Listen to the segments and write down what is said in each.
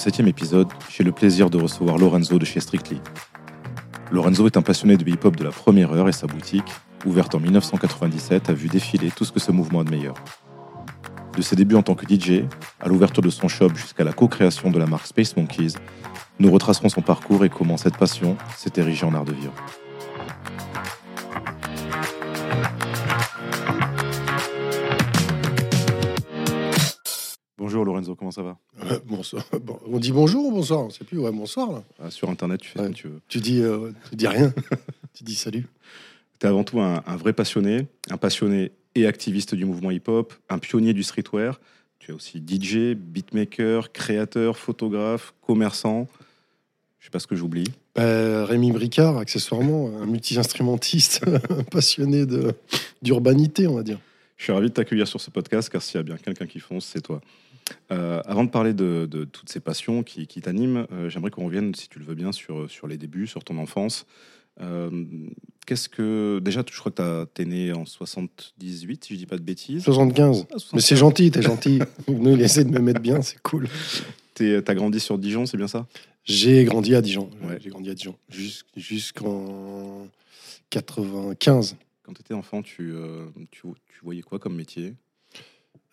Septième épisode, j'ai le plaisir de recevoir Lorenzo de chez Strictly. Lorenzo est un passionné de hip-hop de la première heure et sa boutique, ouverte en 1997, a vu défiler tout ce que ce mouvement a de meilleur. De ses débuts en tant que DJ, à l'ouverture de son shop jusqu'à la co-création de la marque Space Monkeys, nous retracerons son parcours et comment cette passion s'est érigée en art de vivre. Bonjour Lorenzo, comment ça va Euh, bonsoir. Bon, on dit bonjour ou bonsoir On sait plus. Ouais, bonsoir. Là. Ah, Sur Internet, tu fais Ouais. comme tu veux. Tu dis, euh, tu dis rien. tu dis salut. Tu es avant tout un, un vrai passionné, un passionné et activiste du mouvement hip-hop, un pionnier du streetwear. Tu es aussi DJ, beatmaker, créateur, photographe, commerçant. Je sais pas ce que j'oublie. Bah, Rémi Bricard, accessoirement, un multi-instrumentiste passionné d'urbanité, on va dire. Je suis ravi de t'accueillir sur ce podcast car s'il y a bien quelqu'un qui fonce, c'est toi. Euh, avant de parler de, de toutes ces passions qui, qui t'animent, euh, j'aimerais qu'on revienne, si tu le veux bien, sur, sur les débuts, sur ton enfance. Euh, Qu'est-ce que. Déjà, je crois que tu es né en 78, si je dis pas de bêtises. 75. Ah, 75. Mais c'est gentil, t'es gentil. Nous, il essaie de me mettre bien, c'est cool. T'as grandi sur Dijon, c'est bien ça? J'ai grandi à Dijon. Ouais. J'ai grandi à Dijon. Jus- Jusqu'en 95. Quand tu étais enfant, tu, euh, tu, tu voyais quoi comme métier?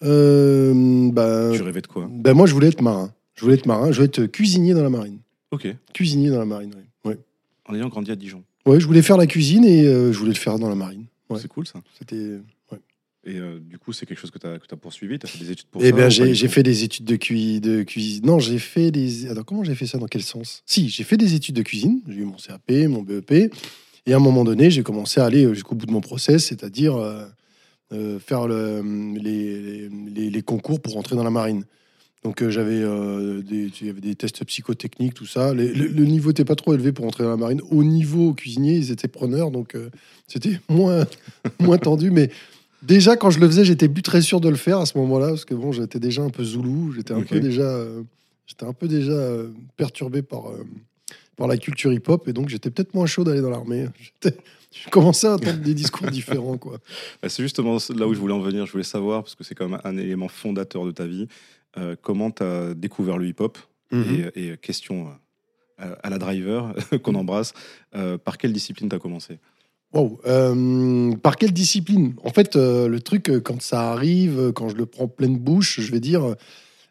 Euh, bah, Tu rêvais de quoi bah, moi, je voulais être marin. Je voulais être marin. Je voulais être cuisinier dans la marine. Ok. Cuisinier dans la marine, oui. Ouais. En ayant grandi à Dijon. Ouais, je voulais faire la cuisine et euh, je voulais le faire dans la marine. Ouais. C'est cool ça. C'était. Et euh, du coup, c'est quelque chose que tu as, poursuivi Tu as fait des études pour Eh ça pas j'ai fait des études de, cui... de cuisine. Non, j'ai fait des. Attends, comment j'ai fait ça Dans quel sens? Si, j'ai fait des études de cuisine. J'ai eu mon CAP, mon BEP. Et à un moment donné, j'ai commencé à aller euh, jusqu'au bout de mon process, c'est-à-dire euh, euh, faire le- les, les- les concours pour rentrer dans la marine. Donc, euh, j'avais euh, des, des tests psychotechniques, tout ça. Les- le, le niveau n'était pas trop élevé pour rentrer dans la marine. Au niveau cuisinier, ils étaient preneurs, donc euh, c'était moins, moins tendu. Mais déjà, quand je le faisais, j'étais plus très sûr de le faire à ce moment-là, parce que bon, j'étais déjà un peu zoulou. J'étais un peu déjà, euh, j'étais un peu déjà perturbé par par la culture hip-hop, et donc j'étais peut-être moins chaud d'aller dans l'armée. J'étais- Je commençais à entendre des discours différents, quoi? Bah, c'est justement là où je voulais en venir. Je voulais savoir, parce que c'est quand même un élément fondateur de ta vie, euh, comment tu as découvert le hip-hop? Mhm. et, et question euh, à la driver qu'on embrasse, euh, par quelle discipline tu as commencé? Wow. Euh, par quelle discipline? En fait, euh, le truc, euh, quand ça arrive, euh, quand je le prends pleine bouche, je vais dire, euh,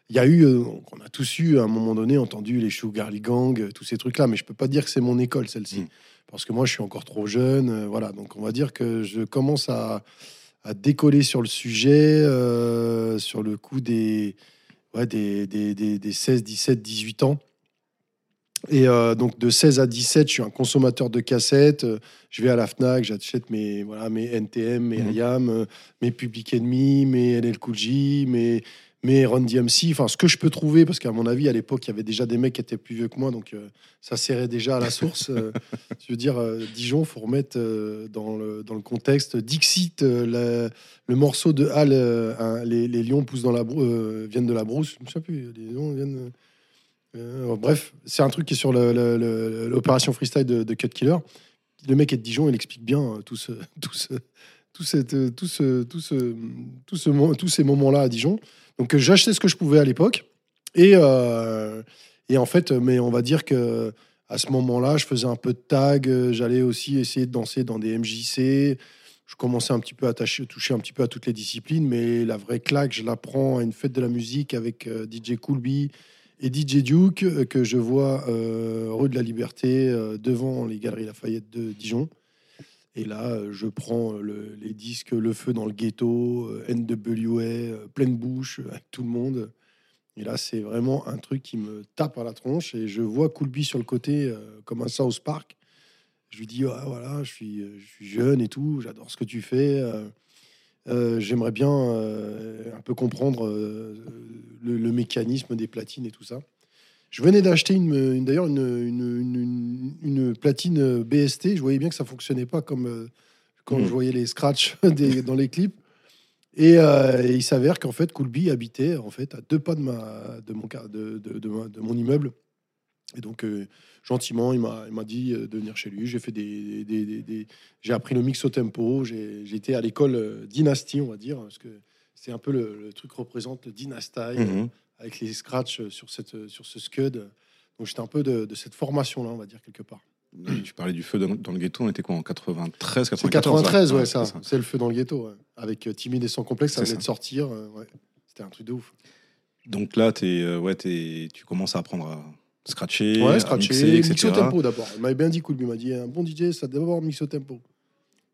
il y a eu, euh, on a tous eu à un moment donné entendu les Sugar Gang, euh, tous ces trucs-là, mais je peux pas dire que c'est mon école celle-ci, Mm. Parce que moi je suis encore trop jeune, euh, voilà. Donc on va dire que je commence à, à décoller sur le sujet, euh, sur le coup des, ouais, des, des, des, des 16, 17, 18 ans. Et euh, donc de 16 à 17, je suis un consommateur de cassettes. euh, Je vais à la Fnac, j'achète mes voilà mes NTM, mes Mhm. IAM, euh, mes Public Enemy, mes LL Cool J, mes mes Run DMC, enfin ce que je peux trouver parce qu'à mon avis à l'époque il y avait déjà des mecs qui étaient plus vieux que moi donc euh, ça serrait déjà à la source. euh, je veux dire euh, Dijon, faut remettre euh, dans le dans le contexte. Dixit, la- le morceau de Hal, un- les, les lions poussent dans la viennent de la brousse. Je me souviens plus. Les lions viennent. bref, c'est un truc qui est sur l'opération freestyle de, de Cut Killer. Le mec est de Dijon, il explique bien tout ce, tout ce, tout cette, tout ce, tout ce, tout ce tous ces moments-là à Dijon. Donc euh, j'achetais ce que je pouvais à l'époque. Et, euh, et en fait, euh, mais on va dire que à ce moment-là, je faisais un peu de tag. J'allais aussi essayer de danser dans des MJC. Je commençais un petit peu à toucher un petit peu à toutes les disciplines, mais la vraie claque, je la prends à une fête de la musique avec DJ Coolby et DJ Duke que je vois rue de la Liberté devant les galeries Lafayette de Dijon. Et là, euh, je prends euh, le- les disques Le Feu dans le ghetto, euh, NWA, pleine bouche avec tout le monde. Et là, c'est vraiment un truc qui me tape à la tronche. Et je vois Coolby sur le côté comme un South Park. Je lui dis Ah, voilà, je suis, je suis jeune et tout, j'adore ce que tu fais. J'aimerais bien un peu comprendre le, le mécanisme des platines et tout ça. Je venais d'acheter une, une- d'ailleurs une, une, platine BST. Je voyais bien que ça fonctionnait pas comme euh, quand Mhm. je voyais les scratchs des- dans les clips. Et, euh, et il s'avère qu'en fait, Coolby habitait en fait à deux pas de ma de mon de, de, de ma- de mon immeuble. Et donc euh, gentiment, il m'a il m'a dit euh, de venir chez lui. J'ai fait des, des- j'ai appris le mix au tempo. J'ai été à l'école euh, Dynasty, on va dire, parce que c'est un peu le, le truc représente le Dynasty Mhm. Avec les scratchs sur, cette, sur ce Scud. Donc j'étais un peu de, de cette formation-là, on va dire, quelque part. Tu parlais du feu dans, le ghetto, on était quoi en 93, C'est 94 93, ouais, Ouais, ça. c'est C'est le feu dans le ghetto, ouais. Avec euh, Timide et sans complexe, ça venait ça. de sortir. euh, ouais. C'était un truc de ouf. Donc là, t'es, euh, ouais, t'es- tu commences à apprendre à scratcher, Ouais, à scratcher, mixer, etc. au tempo d'abord. Il m'avait bien dit, cool, il m'a dit, un bon DJ, ça d'abord mix au tempo.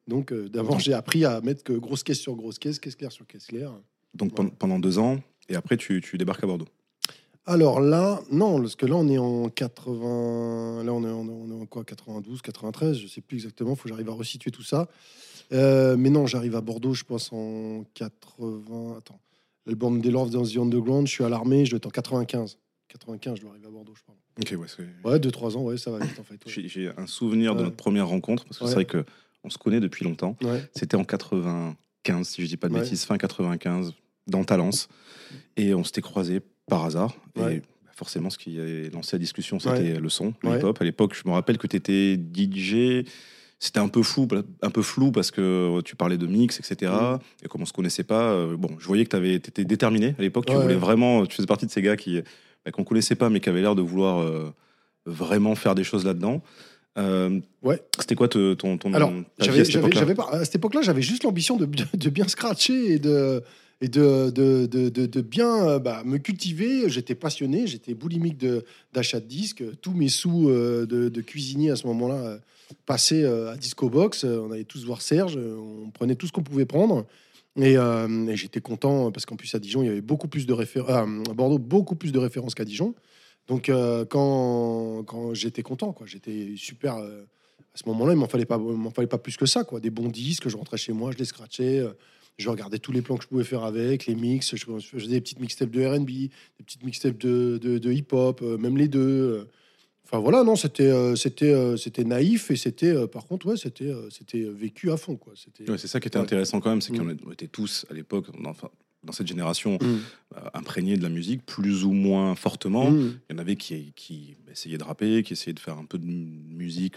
Donc euh, d'abord, j'ai appris à mettre que grosse caisse sur grosse caisse, caisse claire sur caisse claire. Donc pen- pendant deux ans, et après tu, tu débarques à Bordeaux. Alors là, non, parce que là, on est en 80. Là, on est en, on est en quoi 92, 93, je sais plus exactement. faut que j'arrive à resituer tout ça. Euh, mais non, j'arrive à Bordeaux, je pense, en 80. Attends. L'album des Love dans The Underground, je suis à l'armée, je dois être en 95. 95, je dois arriver à Bordeaux, je pense. Ok, ouais, c'est- Ouais, 2-3 ans, ouais, ça va vite en fait. ouais. J'ai, un souvenir de Ouais. notre première rencontre, parce que Ouais. c'est vrai que on se connaît depuis longtemps. Ouais. C'était en 95, si je dis pas de Ouais. bêtises, fin 95, dans Talence. Et on s'était croisés par hasard. Ouais. Et bah, forcément, ce qui a lancé la discussion, c'était le son, le Ouais. hip-hop. À l'époque, je me rappelle que tu étais DJ. C'était un peu flou, un peu flou parce que tu parlais de mix, etc. Mm. Et comme on se connaissait pas, euh, bon, je voyais que tu étais déterminé à l'époque. Tu voulais vraiment, tu faisais partie de ces gars qui bah, qu'on connaissait pas, mais qui avaient l'air de vouloir euh, vraiment faire des choses là-dedans. Euh, Ouais. C'était quoi ton, ton Alors, ta vie j'avais, à cette j'avais, époque-là? j'avais pas- à cette époque-là, j'avais juste l'ambition de, de bien scratcher et de, et de, bien euh, bah, me cultiver. J'étais passionné, j'étais boulimique d'achat de disques. Tous mes sous euh, de, cuisinier à ce moment-là euh, passaient à Disco Box. On allait tous voir Serge, on prenait tout ce qu'on pouvait prendre. Et, j'étais content parce qu'en plus à Dijon, il y avait beaucoup plus de références. à Bordeaux, beaucoup plus de références qu'à Dijon. Donc quand, j'étais content, j'étais super. à ce moment-là, il m'en fallait pas, m'en fallait pas plus que ça, quoi. Des bons disques, je rentrais chez moi, je les scratchais, je regardais tous les plans que je pouvais faire avec, les mix, je, je faisais des petites mixtapes de R&B, des petites mixtapes de, de, de hip-hop, euh, même les deux. euh. Enfin voilà, non, c'était, euh, c'était, euh, c'était naïf et c'était, euh, par contre, ouais, c'était, c'était vécu à fond, quoi. C'était. Ouais, c'est ça qui était Ouais. intéressant quand même, c'est qu'on Mm. était tous à l'époque, dans- enfin, dans cette génération, Mm. euh, imprégnés de la musique, plus ou moins fortement. Mm. Il y en avait qui, qui essayaient de rapper, qui essayaient de faire un peu de musique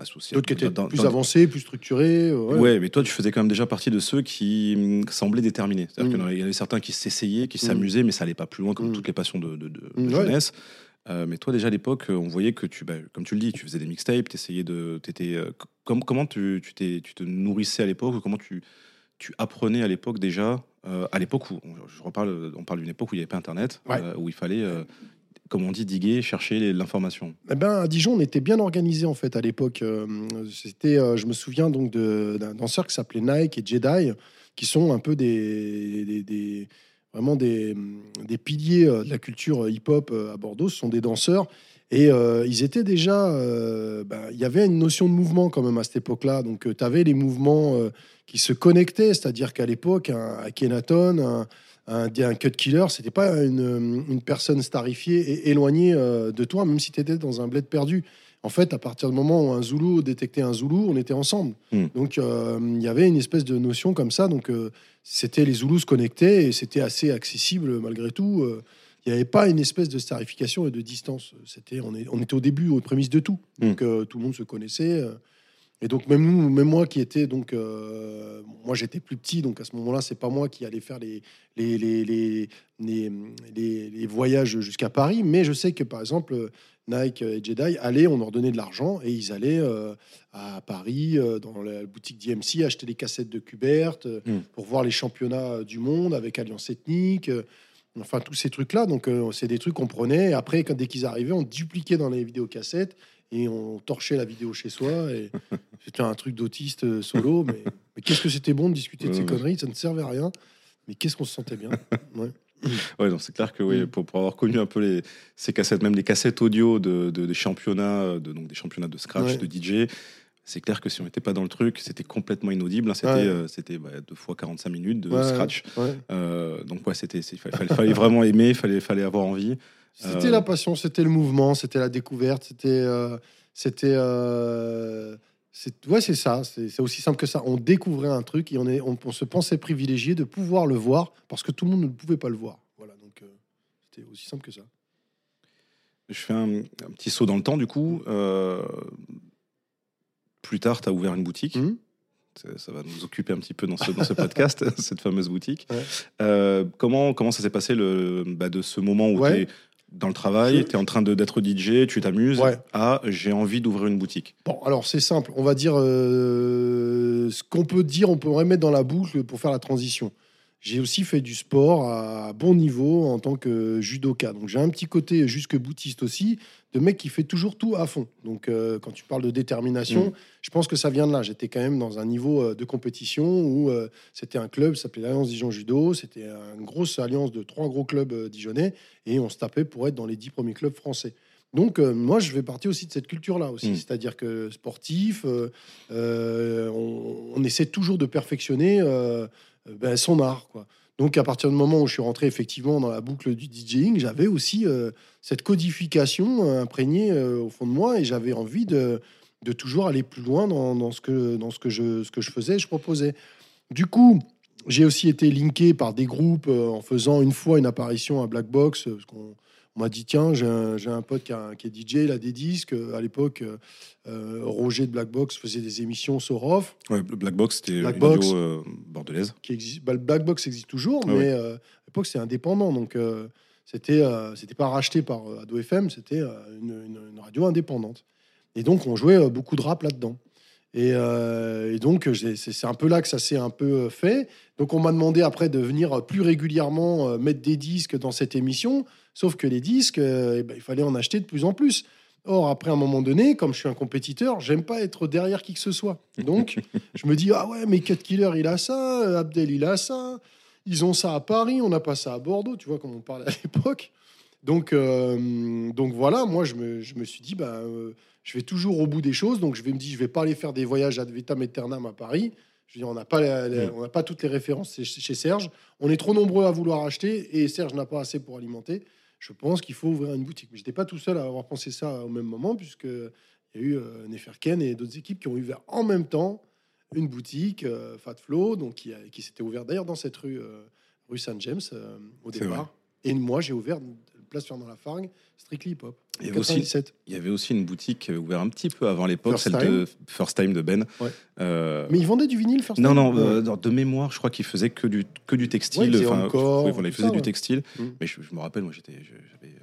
associée. D'autres qui étaient dans- plus dans- avancés, plus structurés. euh, Ouais. ouais. mais toi, tu faisais quand même déjà partie de ceux qui hum, semblaient déterminés. C'est-à-dire Mm. qu'il y en avait certains qui s'essayaient, qui Mm. s'amusaient, mais ça allait pas plus loin, comme Mm. toutes les passions de, de- de- de ouais. jeunesse. Euh, mais toi, déjà à l'époque, euh, on voyait que tu, bah, comme tu le dis, tu faisais des mixtapes, tu essayais de. t'étais, euh, com- comment tu, tu, t'es- tu te nourrissais à l'époque ou Comment tu, tu apprenais à l'époque déjà euh, À l'époque où, on, je reparle, on parle d'une époque où il n'y avait pas Internet, Ouais. où il fallait, comme on dit, diguer, chercher l'information. Eh ben, à Dijon, on était bien organisé en fait à l'époque. Euh, C'était, euh, je me souviens donc d'un danseur qui s'appelait Nike et Jedi, qui sont un peu des, vraiment des, des piliers euh, de la culture hip-hop à Bordeaux. Ce sont des danseurs et ils étaient déjà. ben, Il y avait une notion de mouvement quand même à cette époque-là. Donc, tu avais les mouvements qui se connectaient, c'est-à-dire qu'à l'époque, un Akhenaton, un, un, un cut killer, c'était pas une, une personne starifiée et éloignée euh, de toi, même si tu étais dans un bled perdu. En fait, à partir du moment où un Zoulou détectait un Zoulou, on était ensemble. Hmm. Donc, euh, il y avait une espèce de notion comme ça. Donc, euh, c'était les Zoulous se connectaient et c'était assez accessible malgré tout. Euh, Il n'y avait pas une espèce de starification et de distance. C'était, on, est, on était au début, aux prémices de tout. Donc, euh, tout le monde se connaissait. Et donc même nous, même moi qui étais donc, euh, moi j'étais plus petit, donc à ce moment-là, c'est pas moi qui allais faire les les les les, les, voyages jusqu'à Paris, mais je sais que par exemple Nike et Jedi allaient, on leur donnait de l'argent et ils allaient euh, à Paris euh, dans la boutique d'IMC acheter des cassettes de Kubert euh, Mm. pour voir les championnats du monde avec Alliance Ethnique. Enfin, tous ces trucs-là, donc c'est des trucs qu'on prenait. Et après, quand, dès qu'ils arrivaient, on dupliquait dans les vidéocassettes et on torchait la vidéo chez soi. Et c'était un truc d'autiste euh, solo. Mais, mais qu'est-ce que c'était bon de discuter de ces conneries Ça ne servait à rien. Mais qu'est-ce qu'on se sentait bien. Ouais. Ouais, donc c'est clair que oui, Mm. pour, pour avoir connu un peu les, ces cassettes, même les cassettes audio de, de- des championnats, euh, de, donc des championnats de scratch, Ouais. de DJ, c'est clair que si on n'était pas dans le truc, c'était complètement inaudible. hein. C'était Ouais. euh, c'était bah, deux fois 45 minutes de Ouais, scratch. ouais. Euh, donc ouais, c'était, il fallait, fallait- vraiment aimer, fallait, fallait avoir envie. C'était Euh, la passion, c'était le mouvement, c'était la découverte, c'était. euh, c'était. euh, ouais, c'est ça. C'est aussi simple que ça. On découvrait un truc et on, est, on, on se pensait privilégié de pouvoir le voir parce que tout le monde ne pouvait pas le voir. Voilà, donc c'était aussi simple que ça. Je fais un, un petit saut dans le temps, du coup. Plus tard, tu as ouvert une boutique. Mhm. Ça, ça va nous occuper un petit peu dans ce, dans ce podcast, cette fameuse boutique. Ouais. Euh, comment, comment ça s'est passé le, bah, de ce moment où Ouais. tu es dans le travail, Je- tu es en train de- d'être DJ, tu t'amuses, Ouais. à j'ai envie d'ouvrir une boutique Bon, alors c'est simple. On va dire euh, ce qu'on peut dire, on pourrait mettre dans la boucle pour faire la transition. J'ai aussi fait du sport à bon niveau en tant que judoka. Donc j'ai un petit côté jusque boutiste aussi, de mec qui fait toujours tout à fond. Donc euh, quand tu parles de détermination, Mm. je pense que ça vient de là. J'étais quand même dans un niveau euh, de compétition où euh, c'était un club, ça s'appelait l'Alliance Dijon Judo. C'était une grosse alliance de trois gros clubs euh, dijonnais et on se tapait pour être dans les dix premiers clubs français. Donc euh, moi, je fais partie aussi de cette culture-là aussi, Mm. c'est-à-dire que sportif, euh, euh, on, on essaie toujours de perfectionner ben, son art, quoi. Donc à partir du moment où je suis rentré effectivement dans la boucle du DJing, j'avais aussi euh, cette codification euh, imprégnée euh, au fond de moi et j'avais envie de, de toujours aller plus loin dans, dans ce, que, dans ce, que je, ce que je faisais, je proposais. Du coup, j'ai aussi été linké par des groupes euh, en faisant une fois une apparition à Black Box, euh, m'a dit tiens, j'ai un, pote qui, a- qui est DJ, il a des disques. Euh, À l'époque, euh, euh, Roger de Black Box faisait des émissions sur off, Ouais, le Black Box, c'était Black une Box. radio euh, bordelaise. qui existe. bah, le Black Box existe toujours, Ah mais ouais. euh, à l'époque c'était indépendant, donc c'était c'était pas racheté par Ado FM, c'était une, une- une radio indépendante. Et donc on jouait beaucoup de rap là-dedans. Et, euh, et donc c'est un peu là que ça s'est un peu fait. Donc on m'a demandé après de venir plus régulièrement mettre des disques dans cette émission, sauf que les disques, euh, eh ben, il fallait en acheter de plus en plus. Or, après un moment donné, comme je suis un compétiteur, j'aime pas être derrière qui que ce soit. Donc, je me dis, ah ouais, mais Cut Killer, il a ça, euh, Abdel, il a ça. Ils ont ça à Paris, on n'a pas ça à Bordeaux, tu vois, comme on parlait à l'époque. Donc, euh, donc voilà, moi, je me, je me suis dit, bah, euh, je vais toujours au bout des choses. Donc, je vais me dire, je vais pas aller faire des voyages ad vitam aeternam à Paris. Je veux dire, on n'a pas, la- la- on n'a pas toutes les références chez Serge. On est trop nombreux à vouloir acheter et Serge n'a pas assez pour alimenter. Je pense qu'il faut ouvrir une boutique. Mais je n'étais pas tout seul à avoir pensé ça au même moment, puisque il y a eu euh, Neferken et d'autres équipes qui ont ouvert en même temps une boutique, euh, Fat Flow, donc qui, s'était ouverte d'ailleurs dans cette rue, euh, rue Saint-James au départ. Et moi, j'ai ouvert place Fernand Lafargue, Strictly Hip Hop. Il y avait aussi- 97. Il y avait aussi une boutique qui avait ouvert un petit peu avant l'époque, celle de First Time de Ben. Ouais. Euh, Mais ils vendaient du vinyle, First non, Time non, euh, de mémoire, je crois qu'il faisait que du, que du textile. Ouais, enfin, encore, oui, voilà, il tout faisait ça, du textile. Mais je, je me rappelle, moi, j'étais, j'avais,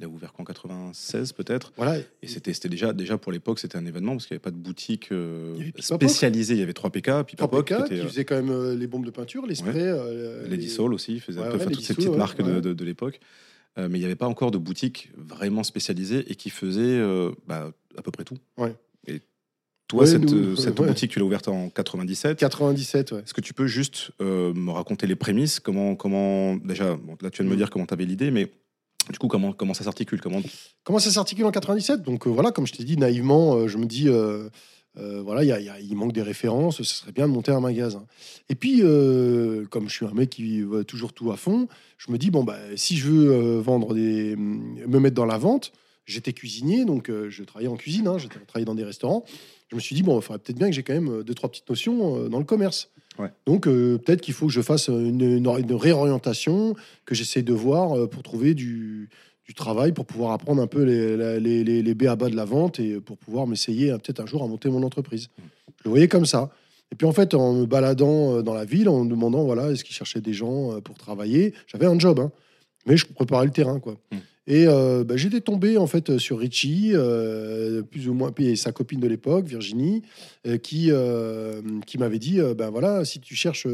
il a ouvert qu'en 96 peut-être. Voilà. Et c'était, c'était déjà, déjà pour l'époque, c'était un événement parce qu'il n'y avait pas de boutique euh, Il y avait Pipapoc. spécialisée. Il y avait 3PK, Pipapoc, qui PK, était, qui euh, faisait quand même les bombes de peinture, les sprays. Lady les- Soul aussi, faisait un peu, toutes ces petites marques de- de l'époque. Euh, mais il n'y avait pas encore de boutique vraiment spécialisée et qui faisait euh, bah, à peu près tout. Ouais. Et toi, Ouais, cette, nous, euh, cette ouais. boutique, tu l'as ouverte en 97. 97, ouais. Est-ce que tu peux juste me raconter les prémices? Comment, comment déjà, bon, là tu viens de me Mm. dire comment tu avais l'idée, mais du coup, comment, comment ça s'articule? Comment... Comment ça s'articule en 97 Donc euh, voilà, comme je t'ai dit naïvement, euh, je me dis, euh, euh, voilà, il y a- y a- il manque des références, ce serait bien de monter un magasin. Et puis, euh, comme je suis un mec qui va toujours tout à fond, je me dis, bon, bah, si je veux euh, vendre des, me mettre dans la vente, j'étais cuisinier, donc je travaillais en cuisine, hein, j'étais travaillé dans des restaurants. Je me suis dit, bon, il faudrait peut-être bien que j'ai quand même deux, trois petites notions dans le commerce. Ouais. Donc, peut-être qu'il faut que je fasse une, une- une réorientation, que j'essaie de voir pour trouver du, du travail, pour pouvoir apprendre un peu les, les, les, les B.A.-ba de la vente et pour pouvoir m'essayer euh, peut-être un jour à monter mon entreprise. Je le voyais comme ça. Et puis en fait, en me baladant euh, dans la ville, en me demandant, voilà, est-ce qu'ils cherchaient des gens euh, pour travailler, j'avais un job, hein, mais je préparais le terrain, quoi. Mm. Et euh, bah, j'étais tombé en fait sur Richie, euh, plus ou moins, sa copine de l'époque, Virginie, euh, qui, qui m'avait dit, ben voilà, si tu cherches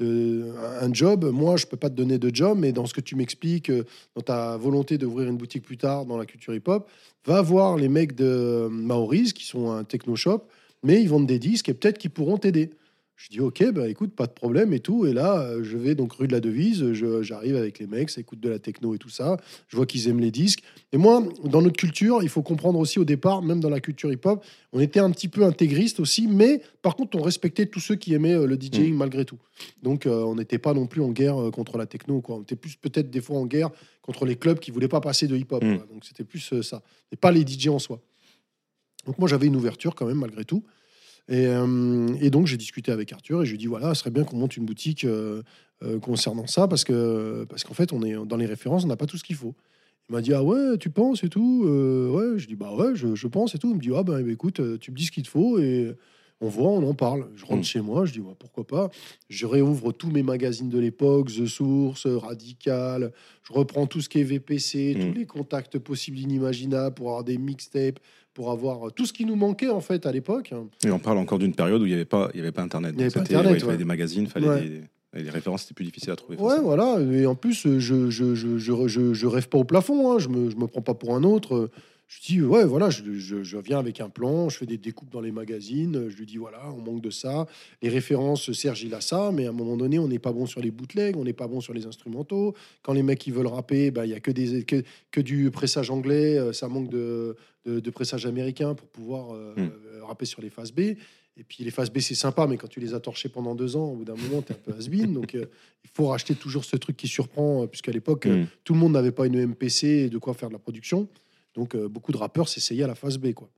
un job, moi je peux pas te donner de job, mais dans ce que tu m'expliques, dans ta volonté d'ouvrir une boutique plus tard dans la culture hip-hop, va voir les mecs de Maoris qui sont un techno shop, mais ils vendent des disques et peut-être qu'ils pourront t'aider. Je dis ok, bah écoute, pas de problème et tout. Et là, euh, je vais donc rue de la Devise, je- j'arrive avec les mecs, ça écoute de la techno et tout ça. Je vois qu'ils aiment les disques. Et moi, dans notre culture, il faut comprendre aussi au départ, même dans la culture hip-hop, on était un petit peu intégriste aussi, mais par contre, on respectait tous ceux qui aimaient euh, le DJing malgré tout. Donc, euh, on n'était pas non plus en guerre contre la techno. Quoi. On était plus peut-être des fois en guerre contre les clubs qui voulaient pas passer de hip-hop. Mm. Donc, c'était plus euh, ça. Et pas les DJ en soi. Donc, moi, j'avais une ouverture quand même, malgré tout. Et, euh, et donc, j'ai discuté avec Arthur et je lui ai dit voilà, ce serait bien qu'on monte une boutique euh, euh, concernant ça parce que parce qu'en fait, on est dans les références, on n'a pas tout ce qu'il faut. Il m'a dit ah ouais, tu penses et tout. Euh, ouais, je dis bah ouais, je, je pense et tout. Il me dit ah ben écoute, euh, tu me dis ce qu'il te faut et on voit, on en parle. Je rentre Mm. chez moi, je dis ouais, pourquoi pas. Je réouvre tous mes magazines de l'époque, The Source, Radical. Je reprends tout ce qui est VPC, Mm. tous les contacts possibles, inimaginables pour avoir des mixtapes, pour avoir tout ce qui nous manquait en fait à l'époque. Et on parle encore d'une période où il n'y avait, pas- il y avait pas Internet. Il y avait pas Internet, ouais, il fallait des magazines, il fallait Ouais. des, et les références, c'était plus difficile à trouver. Ouais, voilà. Et en plus, je je, je, je, je, je rêve pas au plafond. hein. Je me je me prends pas pour un autre. Je dis ouais, voilà. Je, je, je viens avec un plan. Je fais des découpes dans les magazines. Je lui dis voilà, on manque de ça. Les références, Serge il a ça, mais à un moment donné, on n'est pas bon sur les bootlegs, on n'est pas bon sur les instrumentaux. Quand les mecs ils veulent rapper, bah il y a que des que, que du pressage anglais. euh, Ça manque de de, de pressage américain pour pouvoir euh, Hmm. euh, rapper sur les phases B. Et puis les phases B, c'est sympa, mais quand tu les as torchées pendant deux ans, au bout d'un moment, tu es un peu has-been. Donc euh, il faut racheter toujours ce truc qui surprend, puisqu'à l'époque, euh, Mm. tout le monde n'avait pas une MPC et de quoi faire de la production. Donc euh, beaucoup de rappeurs s'essayaient à la phase B. Quoi.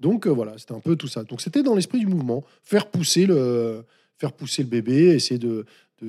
Donc euh, voilà, c'était un peu tout ça. Donc c'était dans l'esprit du mouvement, faire pousser le, faire pousser le bébé, essayer de, de,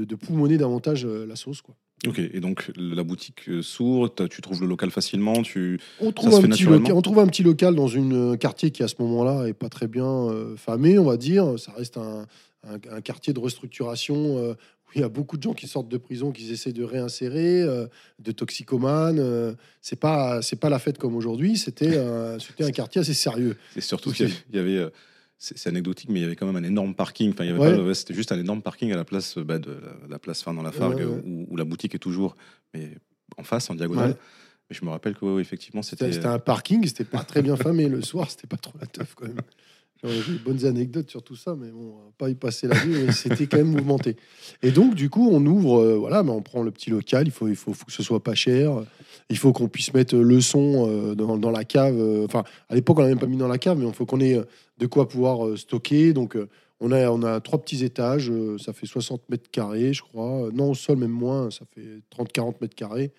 de- de poumonner davantage euh, la sauce. Quoi. Ok, et donc la boutique s'ouvre, tu trouves le local facilement, tu... On trouve, se un fait petit local, on trouve un petit local dans euh, quartier qui à ce moment-là est pas très bien famé, on va dire. Ça reste un, un- un quartier de restructuration il y a beaucoup de gens qui sortent de prison, qui essaient de réinsérer, euh, de toxicomanes. euh, c'est pas c'est pas la fête comme aujourd'hui. C'était un- c'était un quartier assez sérieux. C'est surtout qu'il y avait- il y avait... euh, c'est c'est anecdotique, mais il y avait quand même un énorme parking. Enfin, il y avait Ouais. pas- ouais, c'était juste un énorme parking à la place euh, bah, de la, la place fin dans la Fargue, Ouais, ouais. Où, où la boutique est toujours, mais en face, en diagonale. Mais je me rappelle que effectivement, c'était un parking, c'était pas très bien famé le soir, c'était pas trop la teuf quand même. Bonnes anecdotes sur tout ça, mais bon, on va pas y passer la vie, mais c'était quand même mouvementé. Et donc, du coup, on ouvre, euh, voilà, mais on prend le petit local, il faut, il faut, que ce soit pas cher, il faut qu'on puisse mettre le son euh, dans, dans la cave. euh, Enfin, à l'époque, on l'a même pas mis dans la cave, mais il faut qu'on ait de quoi pouvoir stocker. Donc, on a, on a trois petits étages, ça fait 60 mètres carrés, je crois. Non, au sol, même moins, ça fait 30-40 mètres carrés.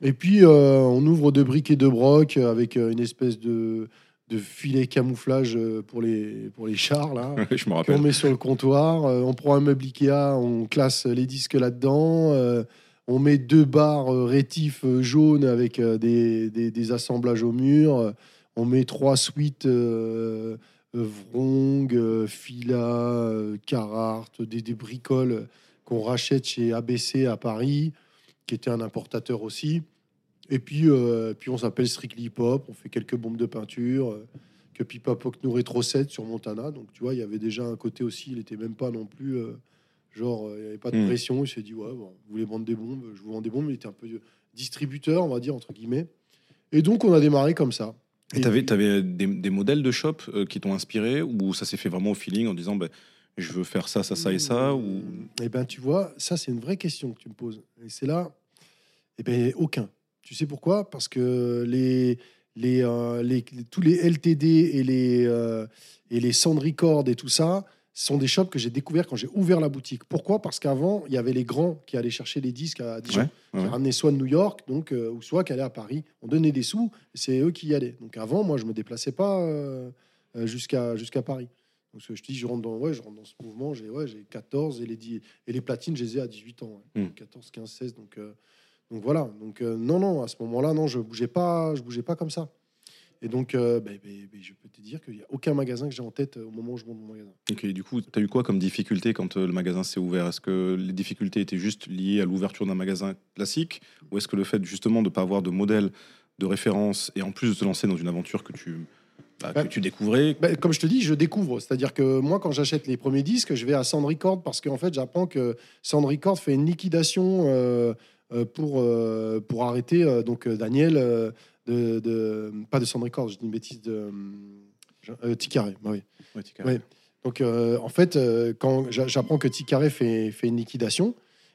Et puis, on ouvre de briques et de broc avec une espèce de, de filet camouflage euh, pour les, pour les chars, là. je me Puis on rappelle. met sur le comptoir, euh, on prend un meuble Ikea, on classe les disques là-dedans, euh, on met deux barres rétifs jaunes avec des, des- des assemblages au mur, on met trois suites euh, Vrong, Fila, Carhartt, des, des bricoles qu'on rachète chez ABC à Paris, qui était un importateur aussi. Et puis, euh, puis on s'appelle Strictly Hip Hop, on fait quelques bombes de peinture. euh, que Pipa Poc nous rétrocède sur Montana. Donc, tu vois, il y avait déjà un côté aussi, il était même pas non plus. euh, genre, euh, il n'y avait pas de Mm. pression. Il s'est dit, ouais, bon, vous voulez vendre des bombes, je vous vends des bombes. Il était un peu distributeur, on va dire, entre guillemets. Et donc, on a démarré comme ça. Et t'avais, t'avais des, des modèles de shop qui t'ont inspiré ou ça s'est fait vraiment au feeling en disant bah, je veux faire ça, ça, ça et ça ou... Eh ben, tu vois, ça, c'est une vraie question que tu me poses. Et c'est là, eh ben, aucun. Tu sais pourquoi? Parce que les, les, euh, les- tous les LTD et les, euh, et les et tout ça sont des shops que j'ai découverts quand j'ai ouvert la boutique. Pourquoi? Parce qu'avant, il y avait les grands qui allaient chercher les disques à Dijon, Ouais, qui ramenaient soit de New York, donc, euh, ou soit qui allaient à Paris. On donnait des sous, c'est eux qui y allaient. Donc avant, moi, je me déplaçais pas euh, jusqu'à jusqu'à Paris. Donc ce que je te dis, je rentre dans, ouais, je rentre dans ce mouvement, j'ai ouais, j'ai 14 et les, et les platines, je les ai à 18 ans. ouais. Mm. 14, 15, 16. Donc, donc voilà. Donc euh, non, non, à ce moment-là, non, je bougeais pas, je bougeais pas comme ça. Et donc, euh, ben, ben, ben, je peux te dire qu'il n'y a aucun magasin que j'ai en tête euh, au moment où je monte mon magasin. Ok, du coup, tu as eu quoi comme difficulté quand le magasin s'est ouvert? Est-ce que les difficultés étaient juste liées à l'ouverture d'un magasin classique? Ou est-ce que le fait justement de ne pas avoir de modèle de référence et en plus de te lancer dans une aventure que tu, bah, que Ouais. tu découvrais? Ben, comme je te dis, je découvre. C'est-à-dire que moi, quand j'achète les premiers disques, je vais à Sound Record parce qu'en fait, j'apprends que Sound Record fait une liquidation euh, pour, euh, pour arrêter euh, donc euh, Daniel euh, de, de- pas de Sound Record, je dis une bêtise de euh, euh, Ticaré, bah oui. Ouais, Tika. Ouais. Donc, euh, en fait, euh, quand j'a- j'apprends que Ticaré fait, fait une liquidation,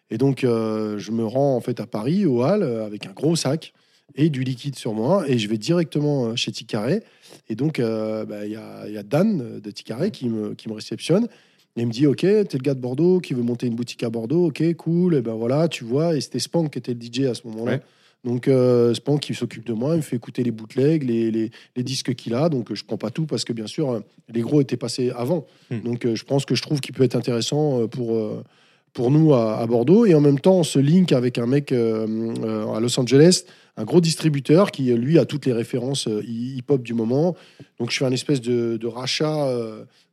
et donc euh, je me rends en fait à Paris, au Hall, euh, avec un gros sac et du liquide sur moi, et je vais directement euh, chez Ticaré. Et donc, euh, bah, il y, a, il y a Dan euh, de Ticaré qui me, qui me réceptionne. Et il me dit, OK, t'es le gars de Bordeaux qui veut monter une boutique à Bordeaux. OK, cool. Et ben voilà, tu vois. Et c'était Spank qui était le DJ à ce moment-là. Ouais. Donc, euh, Spank qui s'occupe de moi, il me fait écouter les bootlegs, les, les, les disques qu'il a. Donc, euh, je prends pas tout parce que, bien sûr, euh, les gros étaient passés avant. Hmm. Donc, euh, je pense que je trouve qu'il peut être intéressant pour, euh, pour nous à, à Bordeaux. Et en même temps, on se link avec un mec euh, euh, à Los Angeles, un gros distributeur qui, lui, a toutes les références euh, hip-hop du moment. Donc, je fais un espèce de, de rachat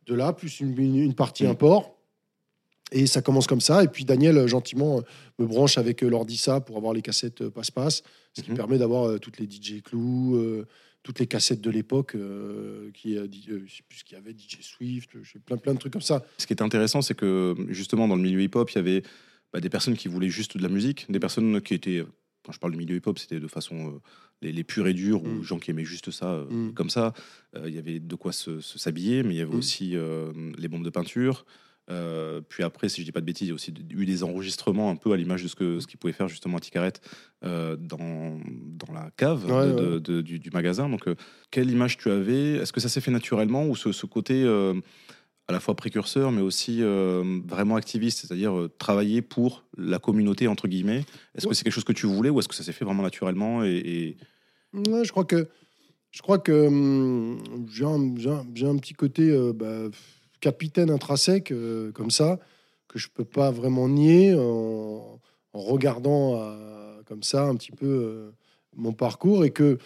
de là, plus une, partie Hmm. import. Et ça commence comme ça. Et puis Daniel, euh, gentiment, euh, me branche avec euh, l'Ordissa pour avoir les cassettes passe-passe, ce qui Mhm. permet d'avoir toutes les DJ Clou, euh, toutes les cassettes de l'époque, euh, qui, euh, je sais plus ce qu'il y avait, DJ Swift, plein, plein de trucs comme ça. Ce qui est intéressant, c'est que justement dans le milieu hip-hop, il y avait bah, des personnes qui voulaient juste de la musique, des personnes qui étaient, quand je parle du milieu hip-hop, c'était de façon euh, les, les purs et durs, ou Mm. gens qui aimaient juste ça, euh, Mm. comme ça. Euh, Il y avait de quoi se s'habiller, mais il y avait Mm. aussi les bombes de peinture. Puis après, si je dis pas de bêtises, il y a aussi eu des enregistrements un peu à l'image de ce que ce qu'il pouvait faire justement à Ticarette dans, dans la cave Ouais, de- ouais. de- de- du, du magasin. Donc, quelle image tu avais? Est-ce que ça s'est fait naturellement ou ce, ce côté à la fois précurseur, mais aussi euh, vraiment activiste, c'est-à-dire euh, travailler pour la communauté, entre guillemets Est-ce que c'est quelque chose que tu voulais ou est-ce que ça s'est fait vraiment naturellement et, et- Ouais, je crois que, je crois que hum, j'ai un, petit côté euh, bah, capitaine intrinsèque, comme ça, que je peux pas vraiment nier en, en regardant comme ça un petit peu mon parcours et que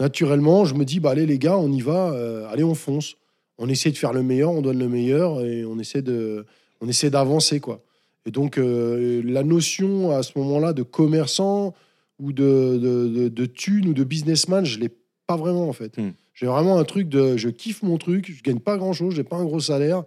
naturellement, je me dis, bah, allez les gars, on y va, allez, on fonce. On essaie de faire le meilleur, on donne le meilleur et on essaie de, on essaie d'avancer quoi. Et donc euh, la notion à ce moment-là de commerçant ou de, de, de, de thune ou de businessman, je l'ai pas vraiment en fait. Hmm. J'ai vraiment un truc de, je kiffe mon truc, je gagne pas grand-chose, j'ai pas un gros salaire,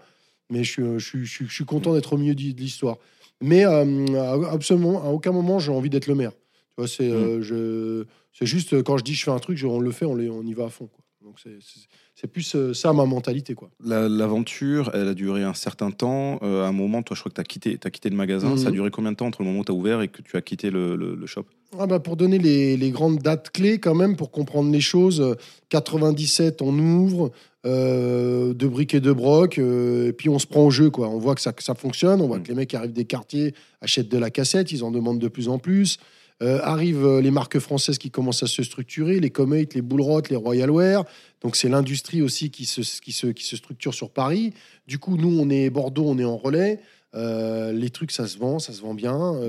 mais je, suis- je, suis- je, suis- je suis content d'être au milieu de l'histoire. Mais euh, absolument, à aucun moment j'ai envie d'être le maire. Tu vois, c'est euh, je- c'est juste quand je dis je fais un truc, on le fait, on, les- on y va à fond. Quoi. Donc c'est- plus euh, ça ma mentalité quoi. La- L'aventure, elle a duré un certain temps. Euh, à un moment, toi, je crois que tu as quitté, as quitté le magasin. Mhm. Ça a duré combien de temps entre le moment où tu as ouvert et que tu as quitté le, le- le shop? Ah bah pour donner les, les grandes dates clés quand même, pour comprendre les choses, euh, 97 on ouvre, euh, de briques et de broc, euh, et puis on se prend au jeu quoi. On voit que ça, que ça fonctionne, on voit Mm. que les mecs qui arrivent des quartiers achètent de la cassette, ils en demandent de plus en plus. Euh, arrivent euh, les marques françaises qui commencent à se structurer, les Comate, les Bullrot, les Royal Wear. Donc c'est l'industrie aussi qui se, qui, se, qui se structure sur Paris. Du coup, nous, on est Bordeaux, on est en relais. Euh, les trucs, ça se vend, ça se vend bien.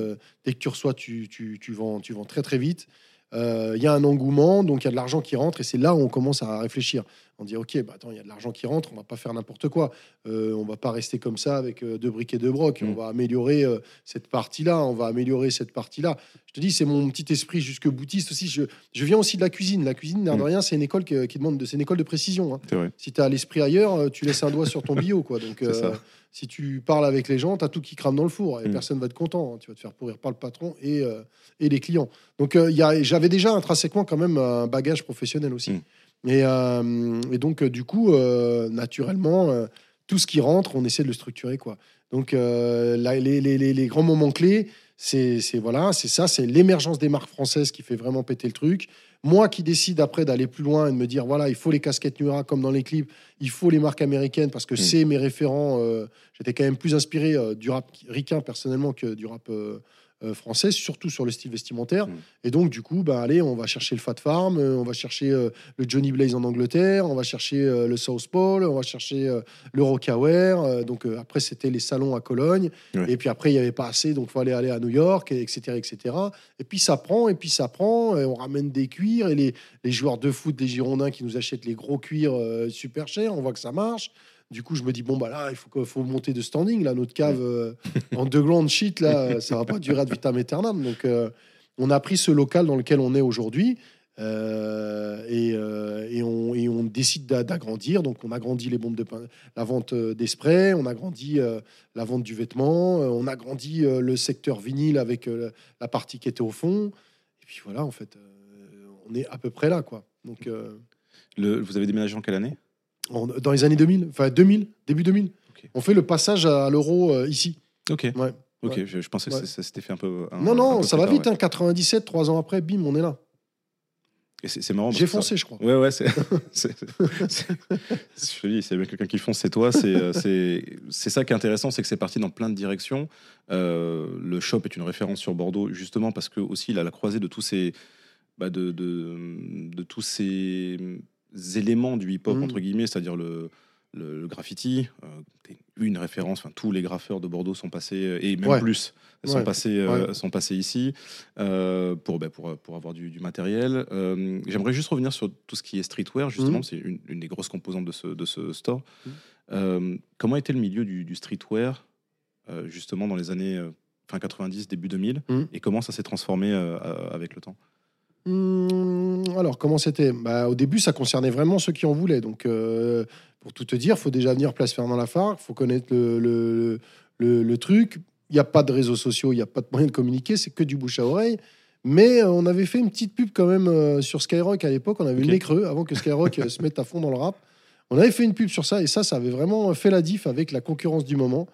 Dès que tu reçois, tu, tu, tu, vends, tu vends très très vite. Il y a un engouement, donc il y a de l'argent qui rentre, et c'est là où on commence à réfléchir. On dit, ok, bah attends, il y a de l'argent qui rentre, on va pas faire n'importe quoi. Euh, on va pas rester comme ça avec euh, deux briques et deux brocs. Mm. On va améliorer euh, cette partie-là, on va améliorer cette partie-là. Je te dis, c'est mon petit esprit jusque boutiste aussi. Je, je viens aussi de la cuisine. La cuisine, l'air de Mm. rien, c'est une école qui, qui demande de, c'est une école de précision. hein. Vrai. Si tu as l'esprit ailleurs, euh, tu laisses un doigt sur ton bio, quoi. Donc, si tu parles avec les gens, tu as tout qui crame dans le four et Mm. personne va être content. hein. Tu vas te faire pourrir par le patron et, euh, et les clients. Donc, euh, j'avais déjà intrinsèquement quand même un bagage professionnel aussi. Mm. Et, euh, et donc, euh, du coup, euh, naturellement, tout ce qui rentre, on essaie de le structurer, quoi. Donc, là, les, les- les- les grands moments clés, c'est voilà, c'est ça, c'est l'émergence des marques françaises qui fait vraiment péter le truc. Moi qui décide après d'aller plus loin et de me dire, voilà, il faut les casquettes Nura comme dans les clips, il faut les marques américaines parce que Mm. c'est mes référents. euh, J'étais quand même plus inspiré euh, du rap ricain personnellement que du rap euh, euh, français, surtout sur le style vestimentaire. Mm. Et donc, du coup, bah, allez, on va chercher le Fat Farm, euh, on va chercher euh, le Johnny Blaze en Angleterre, on va chercher le South Pole, on va chercher le Rockaware. donc, après, c'était les salons à Cologne. Ouais. Et puis après, il n'y avait pas assez, donc il fallait aller à New York, et etc., etc. Et puis ça prend, et puis ça prend, et on ramène des cuirs, et les, les joueurs de foot, les Girondins qui nous achètent les gros cuirs super chers, on voit que ça marche. Du coup, je me dis, bon, bah là, il faut, faut monter de standing, là, notre cave euh, en deux grandes shit, là, ça va pas durer ad vitam aeternam. Donc, euh, on a pris ce local dans lequel on est aujourd'hui. euh, et, euh, on, décide d'a- d'agrandir. Donc, on a grandi les bombes de pain, la vente euh, des on a grandi euh, la vente du vêtement, euh, on a grandi euh, le secteur vinyle avec euh, la partie qui était au fond. Et puis voilà, en fait, euh, on est à peu près là, quoi. Donc, euh, vous avez déménagé en quelle année? En- dans les années 2000, enfin 2000, début 2000. Ok. On fait le passage à l'euro euh, ici. Ok. Ouais. Ok, je, je pensais que Ouais. ça, ça s'était fait un peu. un- non, un non, peu ça plus va tard, vite. ouais. Hein, 97, trois ans après, bim, on est là. Et c'est c'est marrant. parce J'ai que ça- foncé, je crois. Ouais, ouais, c'est. c'est- c'est- Je te dis, c'est bien quelqu'un qui fonce, c'est toi. C'est euh, c'est c'est ça qui est intéressant, c'est que c'est parti dans plein de directions. Euh, le shop est une référence sur Bordeaux, justement parce que aussi il a la croisée de tous ces. bah, de, de, de tous ces éléments du hip-hop, Mhm. entre guillemets, c'est-à-dire le, le, le graffiti, euh, une référence, enfin, tous les graffeurs de Bordeaux sont passés, euh, et même Ouais. plus, sont, Ouais. passés, euh, Ouais. sont passés ici euh, pour, bah, pour, pour avoir du, du matériel. J'aimerais juste revenir sur tout ce qui est streetwear, justement, Mhm. c'est une, une des grosses composantes de ce, de ce store. Euh, comment était le milieu du, du streetwear, justement, dans les années fin 90, début 2000, Mhm. et comment ça s'est transformé avec le temps? Hum, alors, comment c'était? Bah, Au début, ça concernait vraiment ceux qui en voulaient. Donc, euh, pour tout te dire, faut déjà venir place Fernand Lafargue, faut connaître le, le, le, le truc. Il n'y a pas de réseaux sociaux, il n'y a pas de moyen de communiquer, c'est que du bouche à oreille. Mais euh, on avait fait une petite pub quand même euh, sur Skyrock à l'époque. On avait Ok. le nez creux avant que Skyrock se mette à fond dans le rap. On avait fait une pub sur ça et ça, ça avait vraiment fait la diff avec la concurrence du moment.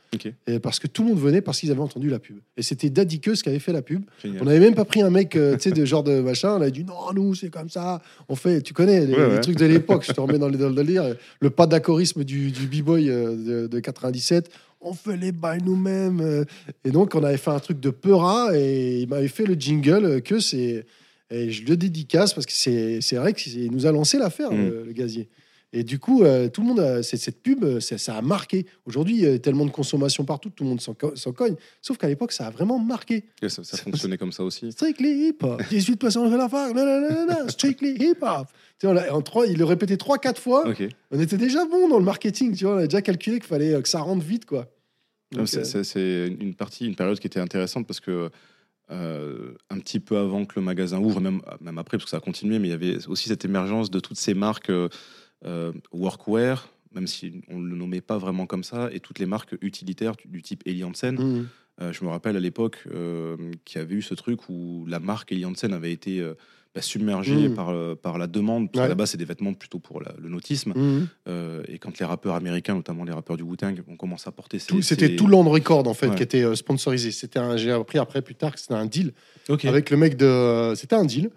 Et parce que tout le monde venait parce qu'ils avaient entendu la pub. Et c'était Daddy Keus qui avait fait la pub. Génial. On n'avait même pas pris un mec, euh, tu sais, de genre de machin. On avait dit non, nous, c'est comme ça. On fait, tu connais les, Ouais, les ouais. trucs de l'époque. Je te remets dans le, dans le délire. Le pas d'accorisme du, du b-boy euh, de, de 97. On fait les bails nous-mêmes. euh. Et donc, on avait fait un truc de peura et il m'avait fait le jingle que c'est. Et je le dédicace parce que c'est c'est vrai qu'il nous a lancé l'affaire, Mm. le, le gazier. Et du coup, euh, tout le monde, a- cette pub, euh, ça, ça a marqué. Aujourd'hui, il y a tellement de consommation partout, tout le monde s'en co- s'en cogne. Sauf qu'à l'époque, ça a vraiment marqué. Et ça, ça fonctionnait comme ça aussi. Strictly hip hop. 18% de la fac. Strictly hip hop. Tu on l'a- en trois, il le répétait trois, quatre fois. Ok. On était déjà bon dans le marketing. Tu vois, on a déjà calculé qu'il fallait euh, que ça rentre vite, quoi. C'est euh, une partie, une période qui était intéressante parce que euh, un petit peu avant que le magasin ouvre, même, même après, parce que ça a continué, mais il y avait aussi cette émergence de toutes ces marques euh, euh, workwear, même si on ne le nommait pas vraiment comme ça, et toutes les marques utilitaires du, type Eli Hansen. mm. Euh, je me rappelle à l'époque euh, qu'il y avait eu ce truc où la marque Eli Hansen avait été euh, bah, submergée Mm. par, euh, par la demande. Parce Ouais. base, c'est des vêtements plutôt pour la- le nautisme. Mm. Euh, et quand les rappeurs américains, notamment les rappeurs du Wu-Tang, ont commencé à porter ces. C'était ces- tout Land Record, en fait, Ouais. qui était euh, sponsorisé. C'était un, j'ai appris après, plus tard, que c'était un deal avec le mec de. C'était un deal.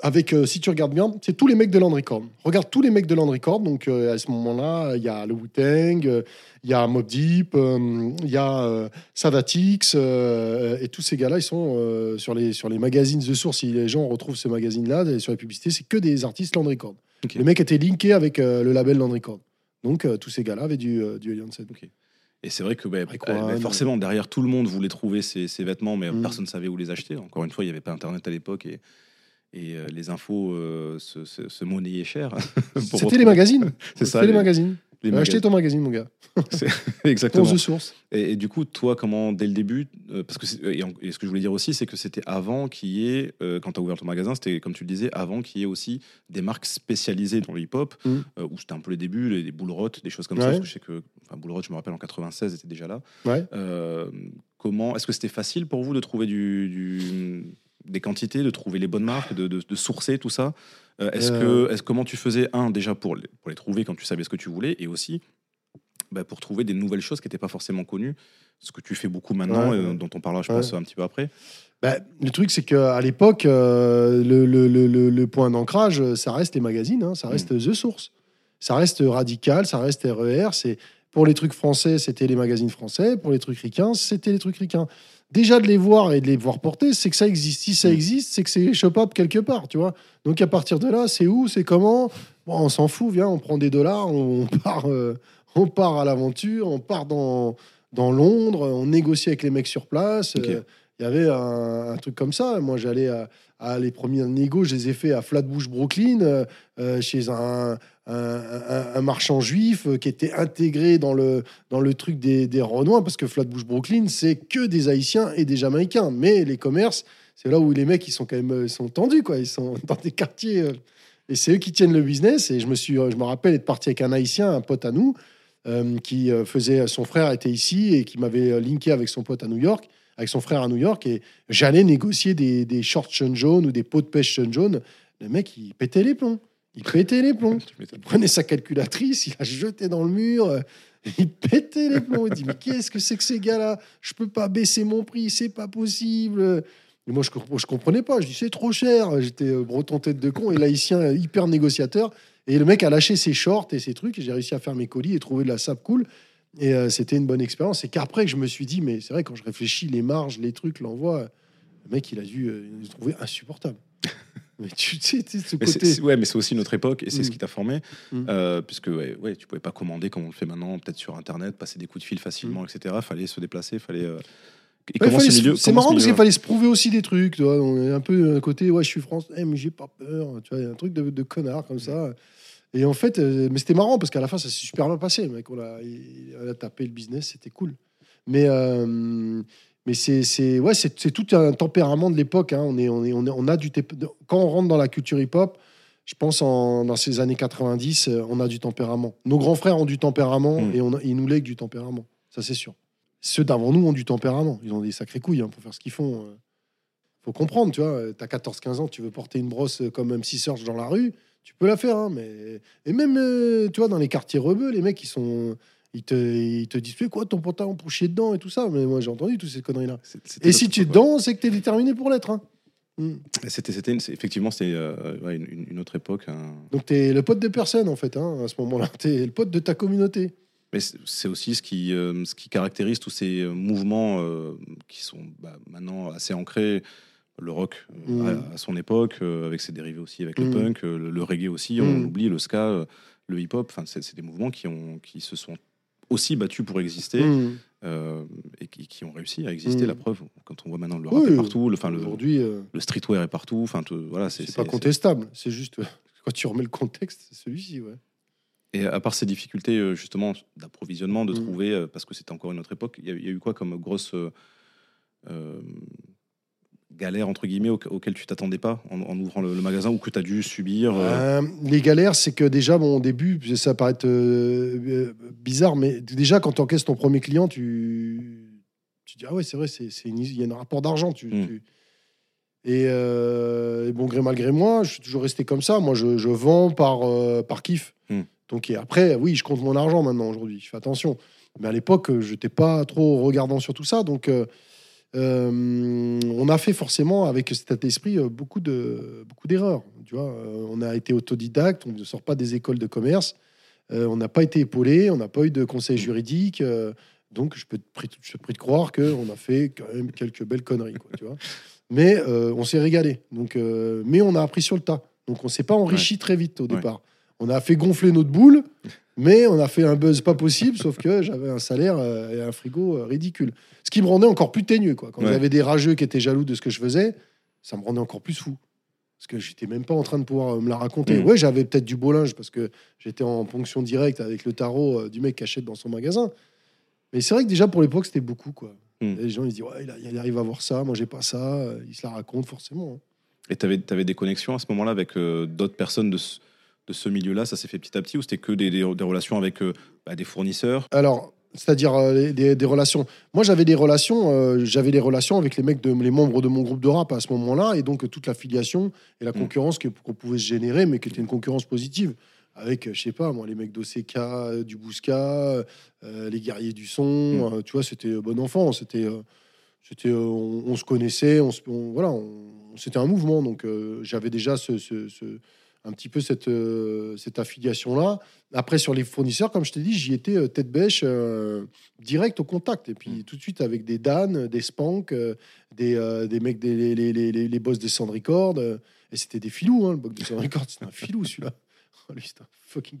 Avec, euh, si tu regardes bien, c'est tous les mecs de Land Record. Regarde tous les mecs de Land Record. Donc, euh, à ce moment-là, il y a le Wu-Tang, euh, il y a Mob Deep, il y a Sadatix, et tous ces gars-là, ils sont sur, les, sur les magazines de source. Si les gens retrouvent ce magazine-là, sur les publicités, c'est que des artistes Land Record. Le mec était linké avec le label Land Record. Donc, tous ces gars-là avaient du, du Alien 7. Et c'est vrai que bah, bah, forcément, derrière, tout le monde voulait trouver ces, ces vêtements, mais Mm. personne ne savait où les acheter. Encore une fois, il n'y avait pas Internet à l'époque et, et euh, les infos euh, se, se, se monnayaient cher. C'était les magazines. C'est ça, C'était les les- magazines. les Achetez magasins. ton magazine, mon gars. Exactement. Pour The Source. Et, et du coup, toi, comment, dès le début, euh, parce que c'est- et, ce que je voulais dire aussi, c'est que c'était avant qu'il y ait, euh, quand tu as ouvert ton magasin, c'était comme tu le disais, avant qu'il y ait aussi des marques spécialisées dans le hip-hop, Mm. euh, où c'était un peu les débuts, les, les Bull Rot, des choses comme Ouais. ça. Parce que je sais que, enfin, Bull Rot, je me rappelle en 96, était déjà là. Ouais. Euh, comment, est-ce que c'était facile pour vous de trouver du, du- des quantités, de trouver les bonnes marques, de, de, de sourcer tout ça Euh, Est-ce Euh. que, est comment tu faisais un déjà pour les, pour les trouver quand tu savais ce que tu voulais, et aussi bah, pour trouver des nouvelles choses qui n'étaient pas forcément connues, ce que tu fais beaucoup maintenant, Ouais, et dont on parlera, je Ouais. pense, un petit peu après. Bah, le truc, c'est qu'à l'époque, euh, le, le- le- point d'ancrage, ça reste les magazines, hein, ça reste The Source. Ça reste Radical, ça reste RER. C'est, pour les trucs français, c'était les magazines français. Pour les trucs ricains, c'était les trucs ricains. Déjà de les voir et de les voir porter, c'est que ça existe. Si ça Mm. existe, c'est que c'est shop-up quelque part, tu vois. Donc à partir de là, c'est où, c'est comment? Bon, On s'en fout, viens, on prend des dollars, on part, euh, on part à l'aventure, on part dans, dans Londres, on négocie avec les mecs sur place. Euh, il y avait un, un truc comme ça. Moi, j'allais à, à les premiers négos, je les ai fait à Flatbush, Brooklyn, euh, euh, chez un, marchand juif euh, qui était intégré dans le, dans le truc des, des parce que Flatbush, Brooklyn, c'est que des Haïtiens et des Jamaïcains. Mais les commerces, c'est là où les mecs, ils sont quand même sont tendus, quoi. Ils sont dans des quartiers. et c'est eux qui tiennent le business. Et je me, suis, je me rappelle être parti avec un Haïtien, un pote à nous, qui faisait. Son frère était ici et qui m'avait linké avec son pote à New York, avec son frère à New York. Et j'allais négocier des, des shorts Jaune ou des pots de pêche Jaune. Le mec, il pétait les plombs. Il pétait les plombs. Il prenait sa calculatrice, il la jetait dans le mur, euh, il pétait les plombs. Il dit Mais qu'est-ce que c'est que ces gars-là? Je peux pas baisser mon prix, c'est pas possible. Et moi, je, je comprenais pas. Je dis C'est trop cher. J'étais euh, breton tête de con et laïcien hyper négociateur. Et le mec a lâché ses shorts et ses trucs. Et j'ai réussi à faire mes colis et trouver de la sable cool. Et euh, c'était une bonne expérience. Et qu'après, je me suis dit Mais c'est vrai, quand je réfléchis, les marges, les trucs, l'envoi, le mec, il a dû euh, a trouvé insupportable. mais tu sais, ce côté. ouais, mais c'est aussi notre époque et c'est ce Mm. qui t'a formé. Mm. Euh, puisque ouais, ouais, tu pouvais pas commander comme on le fait maintenant, peut-être sur Internet, passer des coups de fil facilement, etc. Fallait se déplacer, fallait. euh, Et Ouais, C'est marrant ce parce qu'il fallait se prouver aussi des trucs. Tu vois, on est un peu un côté, ouais, je suis français, mais j'ai pas peur. Tu vois, il y a un truc de, de connard comme ça. Et en fait, euh, mais c'était marrant parce qu'à la fin, ça s'est super bien passé. Mec, on a, il, on a tapé le business, c'était cool. Mais, euh, mais c'est, ouais, tout un tempérament de l'époque. hein. On, est, on, est, on, est- on a du quand on rentre dans la culture hip-hop, je pense en, dans ces années 90, euh, on a du tempérament. Nos grands frères ont du tempérament Mm. et on a- ils nous lèguent du tempérament. Ça, c'est sûr. Ceux d'avant nous ont du tempérament. Ils ont des sacrées couilles hein, pour faire ce qu'ils font. faut comprendre, tu vois. T'as 14-15 ans, tu veux porter une brosse comme MC Search dans la rue, tu peux la faire. hein, mais... Et même, euh, tu vois, dans les quartiers rebeux, les mecs, ils sont. Ils te, ils te disent, fais quoi ton pantalon pour chier dedans et tout ça. Mais moi, j'ai entendu toutes ces conneries-là. Et si tu es dedans, c'est que tu es déterminé pour l'être. hein. Mm. C'était, effectivement, c'était euh, ouais, une, une autre époque. hein. Donc, tu es le pote de personne, en fait, hein, à ce moment-là. Tu es le pote de ta communauté. Mais c'est aussi ce qui, euh, ce qui caractérise tous ces mouvements euh, qui sont bah, maintenant assez ancrés. Le rock Mm. à, à son époque, euh, avec ses dérivés aussi, avec le Mm. punk, euh, le, le reggae aussi, Mm. on oublie le ska, euh, le hip-hop. Enfin, c'est des mouvements qui, ont, qui se sont aussi battus pour exister Mm. euh, et qui, qui ont réussi à exister. Mm. La preuve, quand on voit maintenant le rap Oui, est partout, le, le, euh, le streetwear est partout. Enfin, voilà, c'est pas contestable. C'est juste, quand tu remets le contexte, c'est celui-ci. Ouais. Et à part ces difficultés justement d'approvisionnement, de Mm. trouver, parce que c'était encore une autre époque, il y, a- il y a eu quoi comme grosse euh, euh, galère entre guillemets au- auquel tu t'attendais pas en, en ouvrant le, le magasin ou que tu as dû subir euh, Euh, les galères, c'est que déjà, bon, au début, ça paraît être euh, bizarre, mais déjà, quand tu encaisses ton premier client, tu, tu dis Ah ouais, c'est vrai, il y a un rapport d'argent. Tu, Mm. tu- Et, et bon, gré malgré moi, je suis toujours resté comme ça. Moi, je, je vends par, par kiff. Mm. Donc, et après, oui, je compte mon argent maintenant aujourd'hui. Je fais attention. Mais à l'époque, je n'étais pas trop regardant sur tout ça. Donc, euh, on a fait forcément, avec cet état d'esprit, euh, beaucoup, de, beaucoup d'erreurs. Tu vois, Euh, on a été autodidacte, on ne sort pas des écoles de commerce, euh, on n'a pas été épaulé, on n'a pas eu de conseil juridique. euh, donc, je peux, te prie- je te prie de croire qu'on a fait quand même quelques belles conneries. Quoi, tu vois mais on s'est régalé. Donc, mais on a appris sur le tas. Donc, on s'est pas enrichi très vite au Ouais. départ. On a fait gonfler notre boule, mais on a fait un buzz pas possible, sauf que j'avais un salaire euh, et un frigo euh, ridicule. Ce qui me rendait encore plus teigneux. Quoi. Quand Ouais. il y avait des rageux qui étaient jaloux de ce que je faisais, ça me rendait encore plus fou. Parce que j'étais même pas en train de pouvoir euh, me la raconter. Mm. Ouais, j'avais peut-être du beau linge parce que j'étais en ponction directe avec le tarot du mec qui achète dans son magasin. Mais c'est vrai que déjà pour l'époque, c'était beaucoup. quoi. Mm. Les gens ils se disent ouais, il, arrive à voir ça, moi j'ai pas ça. Il se la raconte forcément. hein. Et tu avais, des connexions à ce moment-là avec euh, d'autres personnes de ce, de ce milieu-là Ça s'est fait petit à petit ou c'était que des, des- des relations avec euh, bah, des fournisseurs? Alors, c'est-à-dire euh, des, des relations. Moi, j'avais des relations, euh, j'avais des relations avec les mecs, de, les membres de mon groupe de rap à ce moment-là, et donc toute la filiation et la Mm. concurrence qu'on pouvait se générer, mais qui était une concurrence positive. Avec, je sais pas, moi, les mecs d'OCK, du Bousca, les guerriers du son, Mm. tu vois, c'était bon enfant, c'était, c'était, on, on se connaissait, on, on- voilà, on- c'était un mouvement, donc euh, j'avais déjà ce, ce- ce- un petit peu cette, euh, cette affiliation-là. Après, sur les fournisseurs, comme je t'ai dit, j'y étais euh, tête bêche, euh, direct au contact. Et puis, Mm. tout de suite, avec des Dan, des Spank, des, des mecs, des, les, les, les, les- boss des Sound Records. et c'était des filous, hein, le boss des Sound Records. C'était un filou, celui-là. Oh, lui, c'était un fucking.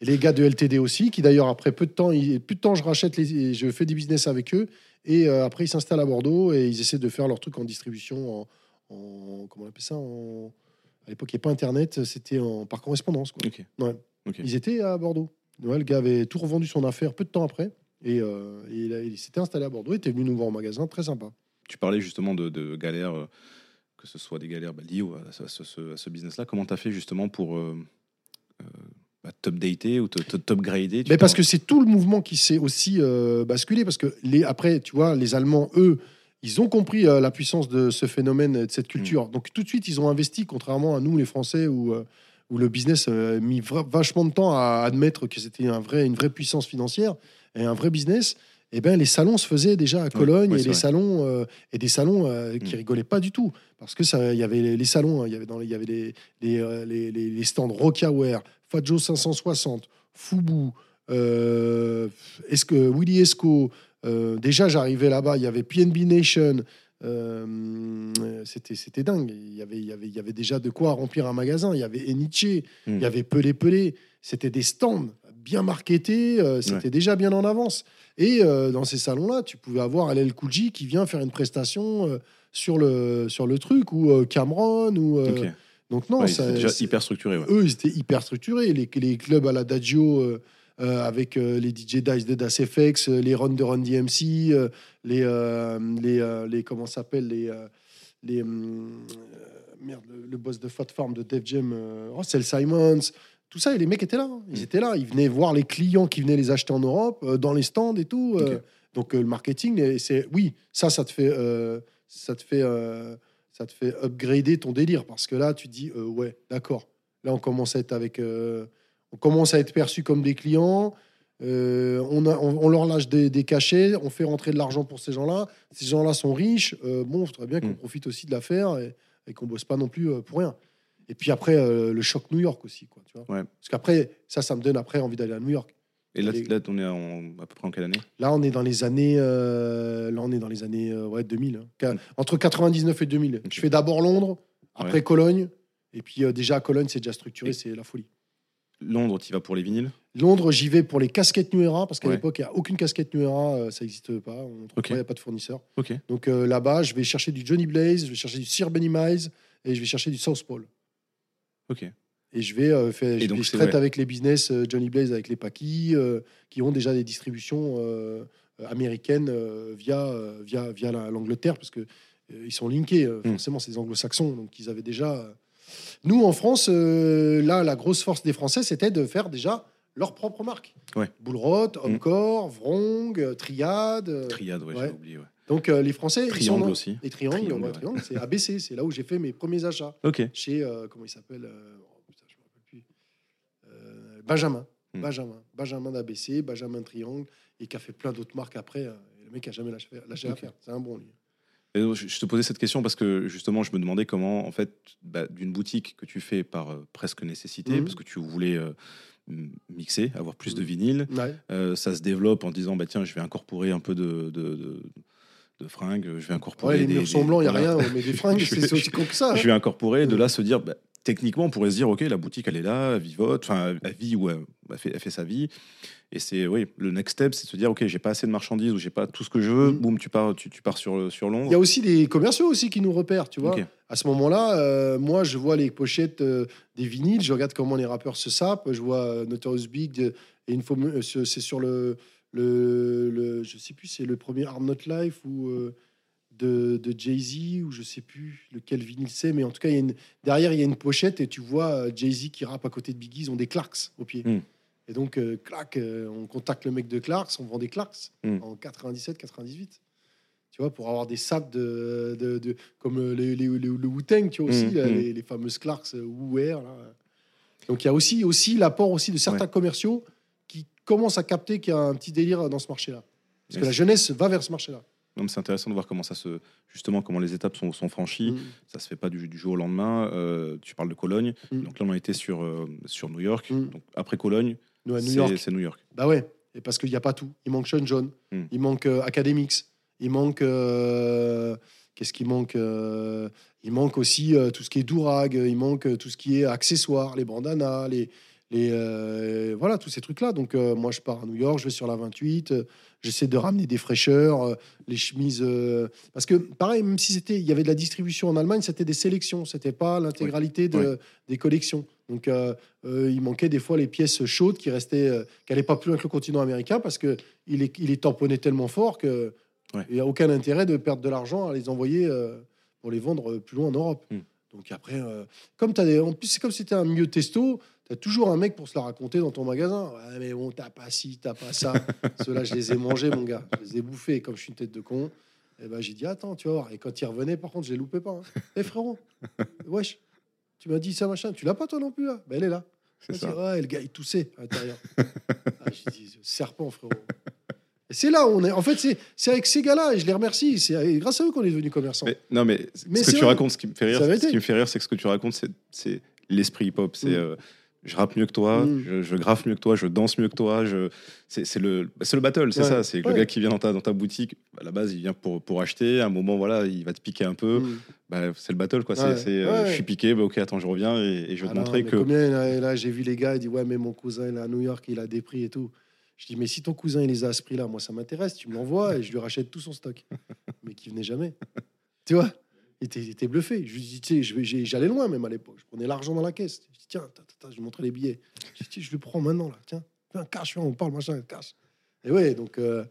Et les gars de LTD aussi, qui d'ailleurs, après peu de temps, ils- peu de temps, je rachète, les, je fais des business avec eux. Et après, ils s'installent à Bordeaux et ils essaient de faire leur truc en distribution, en, en- comment on appelle ça en- À l'époque, il n'y avait pas Internet, c'était en, par correspondance. Quoi. Ouais. Ils étaient à Bordeaux. Ouais, le gars avait tout revendu son affaire peu de temps après. Et, euh, et il, s'était installé à Bordeaux. Il était venu nous voir au magasin, très sympa. Tu parlais justement de, de galères, euh, que ce soit des galères bah, liées à ce, business-là. Comment tu as fait justement pour euh, euh, bah, top-dater ou te- te- top-grader tu Mais parce que c'est tout le mouvement qui s'est aussi basculé. Parce que les, après, tu vois, les Allemands, eux, ils ont compris euh, la puissance de ce phénomène, et de cette culture. Donc tout de suite, ils ont investi, contrairement à nous, les Français, où, euh, où le business a mis vachement de temps à admettre que c'était un vrai, une vraie puissance financière et un vrai business. Et ben les salons se faisaient déjà à Cologne et les salons euh, et des salons euh, qui Mm. rigolaient pas du tout parce que ça il y avait les, les salons hein, il y avait dans y avait les les, euh, les, les- stands Rockaware, Fajo 560, Fubu, euh, Willy Esco euh, déjà j'arrivais là-bas il y avait PNB Nation euh, c'était c'était dingue il y avait il y avait il y avait déjà de quoi remplir un magasin il y avait Eniche Mm. il y avait Pelé Pelé c'était des stands bien marketés euh, c'était déjà bien en avance et euh, dans ces salons-là, tu pouvais avoir Cool J qui vient faire une prestation euh, sur, le, sur le truc, ou euh, Cameron, ou. euh. Donc, non, Ouais, ça, déjà hyper structuré. ouais. eux, ils étaient hyper structurés. Les, les clubs à la Daggio, euh, euh, avec euh, les DJ Dice de Das FX, euh, les runs de Run DMC, euh, les, euh, les, euh, les. Comment s'appelle Les. euh, les hum, euh, merde, le, boss de Fat Farm de Def Jam, euh, Russell Simons. Tout ça, et les mecs étaient là. hein. Ils Mm. étaient là. Ils venaient voir les clients qui venaient les acheter en Europe, euh, dans les stands et tout. euh, donc euh, le marketing, et c'est oui, ça, ça te fait, euh, ça te fait, euh, ça te fait upgrader ton délire parce que là, tu te dis euh, ouais, d'accord. Là, on commence à être avec, euh, on commence à être perçu comme des clients. euh, on, a- on, on leur lâche des, des cachets, on fait rentrer de l'argent pour ces gens-là. Ces gens-là sont riches. euh, bon, il faudrait bien qu'on Mm. profite aussi de l'affaire et, et qu'on bosse pas non plus euh, pour rien. Et puis après, euh, le choc New York aussi, quoi. Tu vois Ouais. Parce qu'après, ça, ça me donne après envie d'aller à New York. Et là, Les- là, on est en- à peu près en quelle année? Là, on est dans les années, là, on est dans les années ouais, 2000. hein. Mm. Entre 99 et 2000. Ok. Je fais d'abord Londres, après Ouais. Cologne. Et puis déjà à Cologne, c'est déjà structuré, Et- c'est la folie. Londres, tu vas pour les vinyles Londres, j'y vais pour les casquettes New Era, parce qu'à Ouais. l'époque, il n'y a aucune casquette New Era, euh, ça n'existe pas. On il n'y a pas de fournisseur. Ok. Donc euh, là-bas, je vais chercher du Johnny Blaze, je vais chercher du Sir Benny Miles et je vais chercher du South Pole. Ok. Et je vais, euh, faire, je, donc, vais- je c'est traite vrai. avec les business Johnny Blaze, avec les euh, qui ont déjà des distributions américaines via, via, via la- l'Angleterre, parce que euh, ils sont linkés, euh, Mm. forcément, c'est des anglo-saxons, donc ils avaient déjà. Euh, Nous, en France, euh, là, la grosse force des Français, c'était de faire déjà leur propre marque. Ouais. Bullrot, Homecore, Vrong, euh, Triade. euh, Triade, ouais, ouais. j'avais oublié. ouais. donc euh, les Français. sont Triangle dans- aussi. Et Triangle, Triangle, ouais, ouais. Triangle, c'est ABC, c'est là où j'ai fait mes premiers achats Ok. chez euh, comment il s'appelle euh, oh, putain, je me rappelle plus. Euh, Benjamin. Benjamin Benjamin d'ABC Benjamin Triangle et qui a fait plein d'autres marques après euh, le mec a jamais lâché, l'affaire c'est un bon lui je te posais cette question parce que justement, je me demandais comment, en fait, bah, d'une boutique que tu fais par euh, presque nécessité, Mhm. parce que tu voulais euh, mixer, avoir plus de Mhm. vinyle, ouais. euh, ça se développe en disant, bah tiens, je vais incorporer un peu de, de, de- de fringues, je vais incorporer. Ouais, les murs des- sont blancs il y a rien on met des fringues c'est aussi con que ça hein. Je vais incorporer, de Mhm. là se dire, bah, techniquement, on pourrait se dire, ok, la boutique, elle est là, elle vivote, enfin, elle vit ou elle, elle fait, elle fait sa vie. Et c'est, oui, le next step, c'est de se dire, ok, j'ai pas assez de marchandises ou j'ai pas tout ce que je veux, Mhm. boum, tu pars, tu, tu pars sur, sur il Londres. y a aussi des commerciaux aussi qui nous repèrent tu vois à ce moment-là euh, moi je vois les pochettes euh, des vinyles je regarde comment les rappeurs se sapent je vois euh, Notorious Big euh, et une fois euh, ce- c'est sur le le, le je sais plus c'est le premier Hard Not Life ou euh, de, de Jay-Z ou je sais plus lequel vinyle c'est mais en tout cas il y a une, derrière il y a une pochette et tu vois euh, Jay-Z qui rappe à côté de Biggie ils ont des Clarks au pied Mm. et donc euh, clac euh, on contacte le mec de Clarks on vend des Clarks Mm. en 97 98 tu vois pour avoir des sapes de, de, de- comme les, les- les- le Wu-Tang tu vois aussi Mm, là, mm. les, les fameuses Clarks là. donc il y a aussi aussi l'apport aussi de certains commerciaux qui commencent à capter qu'il y a un petit délire dans ce marché là parce que la jeunesse va vers ce marché là Non, c'est intéressant de voir comment ça se, justement, comment les étapes sont, sont franchies. Ça se fait pas du, du jour au lendemain. Euh, tu parles de Cologne. Mm. Donc là, on a été sur, euh, sur New York. Mm. Donc après Cologne, New c'est New York. Bah ouais, et parce qu'il n'y a pas tout. Il manque Sean John, Hmm. il manque euh, Academics, il manque. Qu'est-ce qui manque Il manque aussi tout ce qui est Dourag, il manque tout ce qui est accessoires, les bandanas, les. Les euh, voilà, tous ces trucs-là. Donc, euh, moi, je pars à New York, je vais sur la 28, euh, j'essaie de ramener des fraîcheurs, euh, les chemises. parce que, pareil, même si c'était, il y avait de la distribution en Allemagne, c'était des sélections, c'était pas l'intégralité de, des collections. Donc, il manquait des fois les pièces chaudes qui restaient, qui n'allaient pas plus loin que le continent américain parce que il est, il est tamponné tellement fort que Ouais. il n'y a aucun intérêt de perdre de l'argent à les envoyer euh, pour les vendre plus loin en Europe. Mm. Donc après, euh, comme t'as des, en plus c'est comme si c'était un milieu testo, tu as toujours un mec pour se la raconter dans ton magasin. Ouais, mais bon, t'as pas ci, t'as pas ça. Ceux-là, je les ai mangés, mon gars. Je les ai bouffés. Comme je suis une tête de con, et ben j'ai dit attends, tu vas voir. Et quand il revenait, par contre, je les loupais pas. hein. Eh frérot, wesh. Tu m'as dit ça, machin. Tu l'as pas, toi non plus, là? Ben, elle est là. C'est ça. dit, ouais, le gars, il toussait à l'intérieur. ah, j'ai dit, serpent, frérot. C'est là où on est. En fait, c'est c'est avec ces gars-là, et je les remercie. C'est grâce à eux qu'on est devenus commerçants. Mais, non, mais, Mais ce que tu vrai. racontes, ce qui me fait rire, ce qui me fait rire, c'est que ce que tu racontes, c'est- c'est l'esprit hip-hop. C'est Mm. euh, je rappe mieux que toi, Mm. je, je graffe mieux que toi, je danse mieux que toi. Je... C'est le, battle, c'est Ouais. ça. C'est Ouais. le gars qui vient dans ta, dans ta boutique, à la base, il vient pour, pour acheter. À un moment, voilà, il va te piquer un peu. Mm. Bah, c'est le battle, quoi. C'est Ouais. c'est, euh. Je suis piqué, bah, ok, attends, je reviens et, et je vais Ah te non, montrer que. Combien, là, là, j'ai vu les gars, ils disent Ouais, mais mon cousin, il est à New York, il a des prix et tout. Je dis Mais si ton cousin, il les a à ce prix-là, moi, ça m'intéresse, tu me l'envoies et je lui rachète tout son stock. mais qui venait jamais. tu vois? Était, il était bluffé. Je lui dis Tu sais, j'allais loin même à l'époque. Je prenais l'argent dans la caisse. Je dis Tiens, ta, ta, ta, je lui montrais les billets. Je dis Je le prends maintenant, là. Tiens, viens, cache, viens, on parle, machin, cache. Et ouais, donc. euh,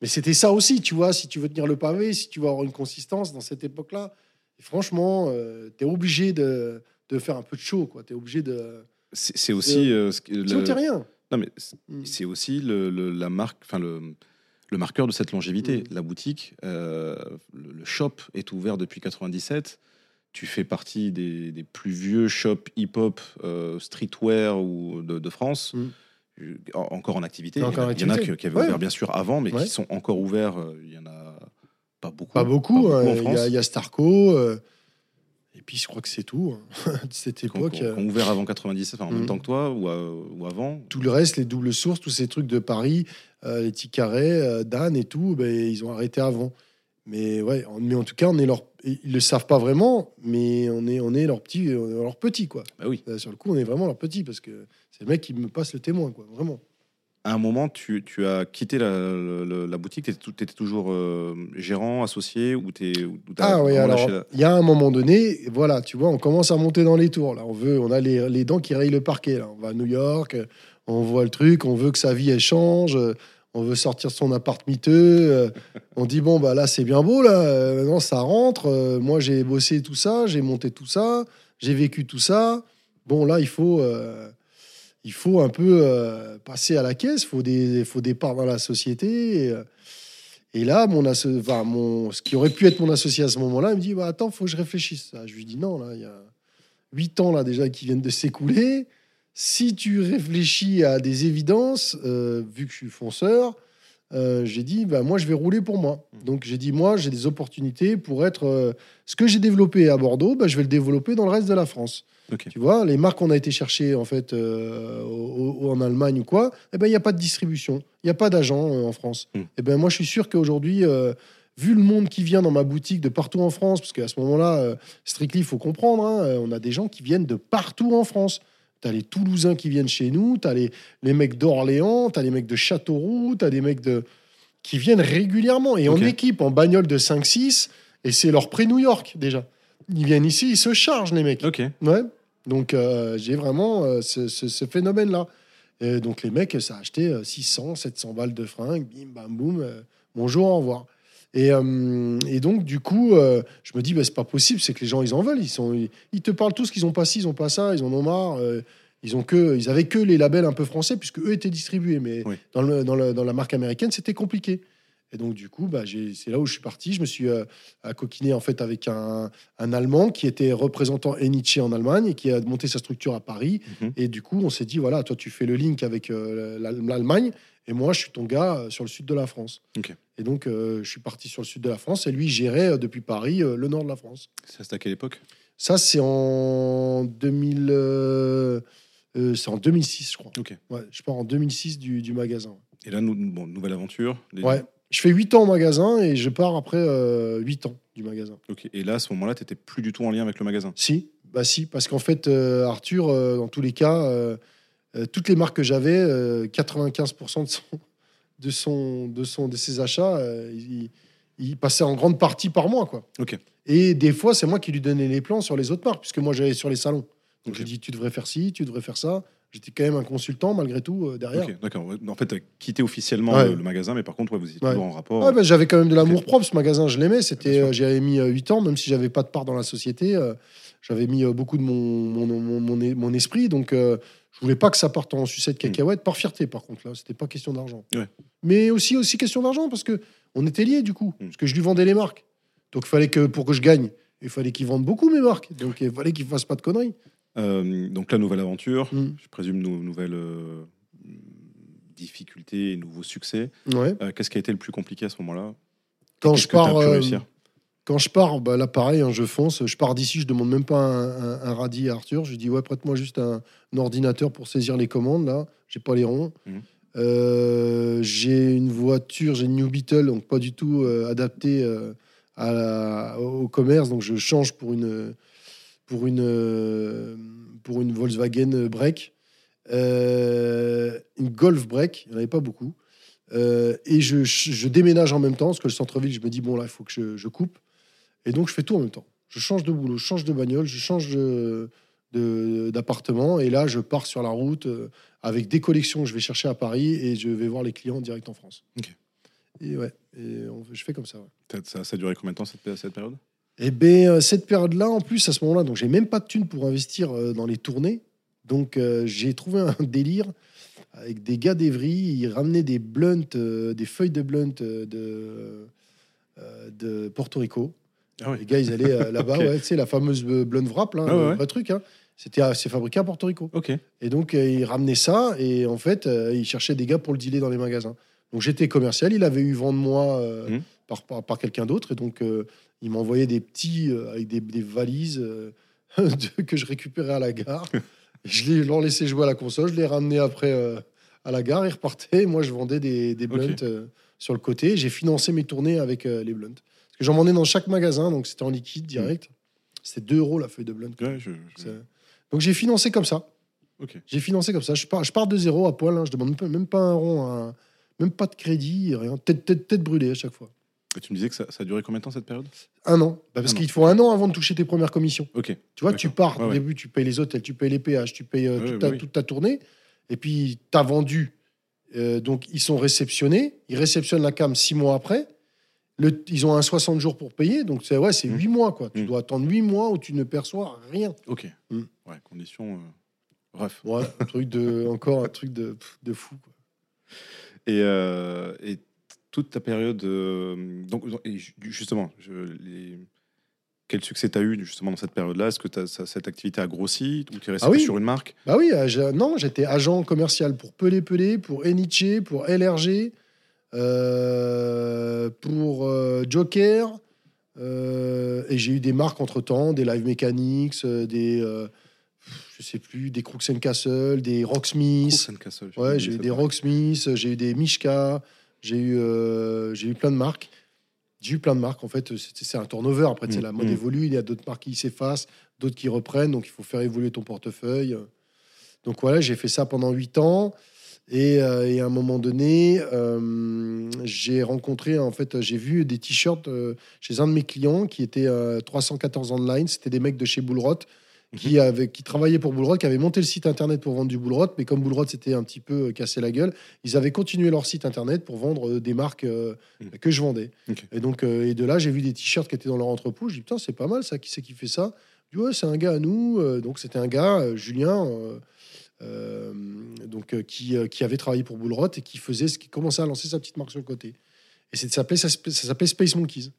mais c'était ça aussi, tu vois, si tu veux tenir le pavé, si tu veux avoir une consistance dans cette époque-là. Franchement, tu es obligé de, de faire un peu de show, quoi. Tu es obligé de. C'est aussi. euh, ce que- le- rien. Non, mais c'est- Mm. c'est aussi le, le- la marque, enfin le, le marqueur de cette longévité. Mm. La boutique, euh, le, shop est ouvert depuis 97. Tu fais partie des, des plus vieux shops hip-hop, euh, streetwear ou de, de France, Mm. en- encore en activité. Encore il y en a, il y en a activité. qui, qui avaient Ouais. ouvert bien sûr avant, mais Ouais. qui sont encore ouverts. euh, Il y en a pas beaucoup. Pas beaucoup. en. Il y, France. il y a Starco. euh, et puis, je crois que c'est tout. hein. de cette époque. ouvert avant 97, enfin, en Mm. même temps que toi ou, à- ou avant. Tout le reste, les doubles sources, tous ces trucs de Paris, les petits carrés, euh, Dan et tout, ben, ils ont arrêté avant. Mais ouais, en, mais en tout cas, on est leur, ils le savent pas vraiment, mais on est, on est leur petit, leur petit quoi. Bah oui. Euh, Sur le coup, on est vraiment leur petit parce que c'est le mec qui me passe le témoin quoi, vraiment. À un moment, tu, tu as quitté la, la- la boutique, tu étais, toujours euh, gérant, associé, ou tu Ah oui, alors il y a un moment donné, voilà, tu vois, on commence à monter dans les tours. Là, on veut, on a les, les dents qui rayent le parquet. Là, on va à New York, euh, on voit le truc, on veut que sa vie elle change, euh, on veut sortir son appart miteux. euh, on dit bon bah là c'est bien beau là, euh, ça rentre. euh, moi j'ai bossé tout ça, j'ai monté tout ça, j'ai vécu tout ça. Bon là il faut, euh, il faut un peu passer à la caisse. Il faut des, faut des parts dans la société. Et, et là, mon, asso- enfin, mon, ce qui aurait pu être mon associé à ce moment-là, il me dit bah, Attends, faut que je réfléchisse. Ah, Je lui dis Non, là, il y a huit ans là, déjà qui viennent de s'écouler. Si tu réfléchis à des évidences, euh, vu que je suis fonceur, euh, j'ai dit bah, Moi, je vais rouler pour moi. Donc, j'ai dit Moi, j'ai des opportunités pour être. euh, ce que j'ai développé à Bordeaux, bah, je vais le développer dans le reste de la France. Tu vois, les marques qu'on a été chercher en fait euh, au- au- en Allemagne ou quoi, eh ben il n'y a pas de distribution, il n'y a pas d'agent en France. Mm. Eh ben moi je suis sûr qu'aujourd'hui, vu le monde qui vient dans ma boutique de partout en France, parce qu'à ce moment-là, Strictly, il faut comprendre, hein, on a des gens qui viennent de partout en France. Tu as les Toulousains qui viennent chez nous, tu as les, les mecs d'Orléans, tu as les mecs de Châteauroux, tu as des mecs de... qui viennent régulièrement et en équipe, en bagnole de 5-6, et c'est leur pré-New York déjà. Ils viennent ici, ils se chargent les mecs. Ok. Ouais. Donc euh, j'ai vraiment euh, ce, ce- ce phénomène-là. Et donc les mecs, ça a acheté euh, 600, 700 balles de fringues, bim, bam, boum, euh, bonjour, au revoir. Et, euh, et donc du coup, euh, je me dis, bah, c'est pas possible, c'est que les gens, ils en veulent. Ils, sont, ils, ils te parlent tous qu'ils ont pas ci, ils ont pas ça, ils en ont marre. euh, ils, ont que, ils avaient que les labels un peu français, puisque eux étaient distribués. Mais Oui. dans, le, dans, le- dans la marque américaine, c'était compliqué. Et donc, du coup, bah, c'est là où je suis parti. Je me suis coquiné en fait avec un, un Allemand qui était représentant Eniche en Allemagne et qui a monté sa structure à Paris. Mhm. Et du coup, on s'est dit voilà, toi, tu fais le link avec l'Al- l'Allemagne et moi, je suis ton gars euh, sur le sud de la France. Et donc, euh, je suis parti sur le sud de la France et lui gérait euh, depuis Paris euh, le nord de la France. Ça, c'était à quelle époque? Ça, c'est en 2000. euh, c'est en 2006, je crois. Ok. Ouais, je pars en 2006 du, du magasin. Et là, bon, nouvelle aventure. Ouais. Je fais 8 ans au magasin et je pars après euh, 8 ans du magasin. Ok. Et là, à ce moment-là, tu n'étais plus du tout en lien avec le magasin? Si, bah si, parce qu'en fait, Arthur, dans tous les cas, euh, euh, toutes les marques que j'avais, euh, 95% de son, de son, de son, de ses achats, euh, il, il passait en grande partie par moi, quoi. Ok. Et des fois, c'est moi qui lui donnais les plans sur les autres marques, puisque moi j'allais sur les salons. Donc Ok. je dis, tu devrais faire ci, tu devrais faire ça. J'étais quand même un consultant malgré tout euh, derrière. D'accord. En fait, tu as quitté officiellement Ouais. le, le magasin, mais par contre, ouais, vous étiez Ouais. toujours en rapport. Ouais, bah, j'avais quand même de l'amour propre, ce magasin, je l'aimais. C'était, euh, j'avais mis 8 ans, même si j'avais pas de part dans la société. euh, j'avais mis euh, beaucoup de mon, mon, mon, mon- esprit. Donc, euh, je voulais pas que ça parte en sucette cacahuète, par fierté, par contre. Là, c'était pas question d'argent. Ouais. Mais aussi, aussi question d'argent, parce que on était liés, du coup. Mm. Parce que je lui vendais les marques. Donc, il fallait que, pour que je gagne, il fallait qu'il vende beaucoup mes marques. Donc, il fallait qu'il fasse pas de conneries. Euh, donc la nouvelle aventure, Mm. je présume nou- nouvelle euh, difficulté et nouveau succès. Ouais. Euh, Qu'est-ce qui a été le plus compliqué à ce moment-là? Quand je pars, réussir? Quand je pars, bah là pareil, hein, je fonce. Je pars d'ici, je demande même pas un, un- un radis à Arthur. Je lui dis ouais, prête-moi juste un, un ordinateur pour saisir les commandes là. J'ai pas les ronds. Mhm. Euh, j'ai une voiture, j'ai une New Beetle, donc pas du tout euh, adaptée euh, à la- au commerce. Donc je change pour une pour une pour une Volkswagen Break, une Golf Break. Il n'y en avait pas beaucoup. Et je, je déménage en même temps, parce que le centre-ville, je me dis, bon, là, il faut que je, je coupe. Et donc, je fais tout en même temps. Je change de boulot, je change de bagnole, je change de- d'appartement. Et là, je pars sur la route euh, avec des collections que je vais chercher à Paris et je vais voir les clients direct en France. Ok. Et ouais, et on- je fais comme ça. ouais. Ça, a duré combien de temps cette, pé- cette période? Et bien, cette période-là, en plus, à ce moment-là, donc j'ai même pas de thunes pour investir euh, dans les tournées. Donc, euh, j'ai trouvé un délire avec des gars d'Evry. Ils ramenaient des blunts, euh, des feuilles de blunt euh, de, euh, de Porto Rico. Ah Les gars, ils allaient euh, là-bas, ouais, tu sais, la fameuse euh, blunt wrap, là, Ah ouais, vrai truc. Hein. C'était, euh, c'est fabriqué à Porto Rico. Et donc, euh, il ramenait ça et en fait, euh, il cherchait des gars pour le dealer dans les magasins. Donc, j'étais commercial. Il avait eu vent de moi euh, Mhm. par, par, par quelqu'un d'autre. Et donc, il m'envoyait des petits avec des, des valises de- que je récupérais à la gare. je les, leur laissais jouer à la console. Je les ramenais après à la gare. Ils repartaient. Et moi, je vendais des, des blunts sur le côté. J'ai financé mes tournées avec les blunts. J'en vendais dans chaque magasin. Donc, c'était en liquide direct. C'était 2 euros la feuille de blunt. Ouais, je- je- C'est- Donc, j'ai financé comme ça. J'ai financé comme ça. Je pars, je pars de zéro à poil. hein. Je demande même pas, même pas un rond, un- même pas de crédit, rien. Tête, tête, tête brûlée à chaque fois. Et tu me disais que ça, ça a duré combien de temps cette période? Un an. Bah, parce qu'il te faut un an avant de toucher tes premières commissions. Ok. Tu vois, tu pars Ouais, au ouais. début, tu payes les hôtels, tu payes les péages, tu payes euh, Ouais, toute, bah ta, oui. toute ta tournée. Et puis, tu as vendu. Euh, donc, ils sont réceptionnés. Ils réceptionnent la cam six mois après. Le, ils ont un 60 jours pour payer. Donc, c'est ouais, c'est Mm. huit mois. Quoi. Tu Mm. dois attendre huit mois où tu ne perçois rien. Ok. Mm. Ouais, conditions. euh, un truc de, encore un truc de, de fou. Quoi. Et, euh, et toute ta période. euh, donc, et ju- justement, je, les, quel succès tu as eu justement dans cette période-là? Est-ce que ça- cette activité a grossi ou tu es resté Ah oui. sur une marque? Bah oui, euh, non, j'étais agent commercial pour Pelé Pelé, pour Eniche, pour LRG, euh, pour euh, Joker. euh, et j'ai eu des marques entre temps, des Live Mechanics, des, je sais plus, des Crooks and Castle, des Rocksmith. Crooks and Castle, j'ai Ouais, j'ai eu des. Rocksmith, j'ai eu des Mishka, j'ai eu, euh, j'ai eu plein de marques. J'ai eu plein de marques. En fait, c'est un turnover. Après, c'est Mm, la mode mm. évolue. Il y a d'autres marques qui s'effacent, d'autres qui reprennent. Donc, il faut faire évoluer ton portefeuille. Donc, voilà, j'ai fait ça pendant huit ans. Et, euh, et à un moment donné, euh, j'ai rencontré, en fait, j'ai vu des t-shirts euh, chez un de mes clients qui était euh, 314 online. C'était des mecs de chez Bullrot qui, avaient, qui travaillaient pour Bullrot, qui avaient monté le site internet pour vendre du Bullrot. Mais comme Bullrot s'était un petit peu cassé la gueule, ils avaient continué leur site internet pour vendre des marques Mhm. que je vendais. Et donc, et de là, j'ai vu des t-shirts qui étaient dans leur entrepôt. Je dis, putain, c'est pas mal ça. Qui c'est qui fait ça? Je dis, ouais, c'est un gars à nous. Donc, c'était un gars, Julien, donc, euh, qui, euh, qui avait travaillé pour Bullrot et qui faisait, ce qui commençait à lancer sa petite marque sur le côté. Et ça s'appelait ça, ça Space Monkeys.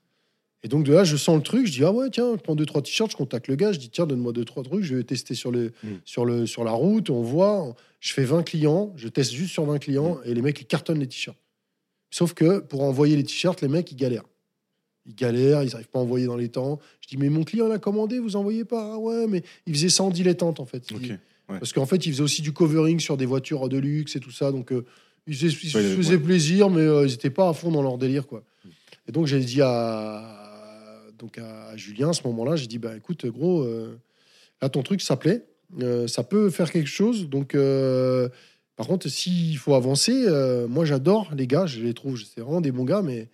Et donc, de là, je sens le truc. Je dis, ah ouais, tiens, je prends deux, trois t-shirts. Je contacte le gars. Je dis, tiens, donne-moi deux, trois trucs. Je vais tester sur, le, Mm. sur, le, sur la route. On voit. Je fais 20 clients. Je teste juste sur 20 clients. Et les mecs, ils cartonnent les t-shirts. Sauf que pour envoyer les t-shirts, les mecs, ils galèrent. Ils galèrent, ils n'arrivent pas à envoyer dans les temps. Je dis, mais mon client l'a commandé, vous envoyez pas Ah ouais, mais il faisait ça en dilettante, en fait. Ouais. Parce qu'en fait, il faisait aussi du covering sur des voitures de luxe et tout ça. Donc, euh, ils, faisaient- ils se Ouais, faisaient ouais. plaisir, mais euh, ils n'étaient pas à fond dans leur délire, quoi. Et donc, j'ai dit à, donc à Julien, à ce moment-là, j'ai dit, bah écoute, gros, euh, là, ton truc, ça plaît. Ça peut faire quelque chose. Donc, par contre, s'il faut avancer, moi, j'adore les gars. Je les trouve, c'est vraiment des bons gars, mais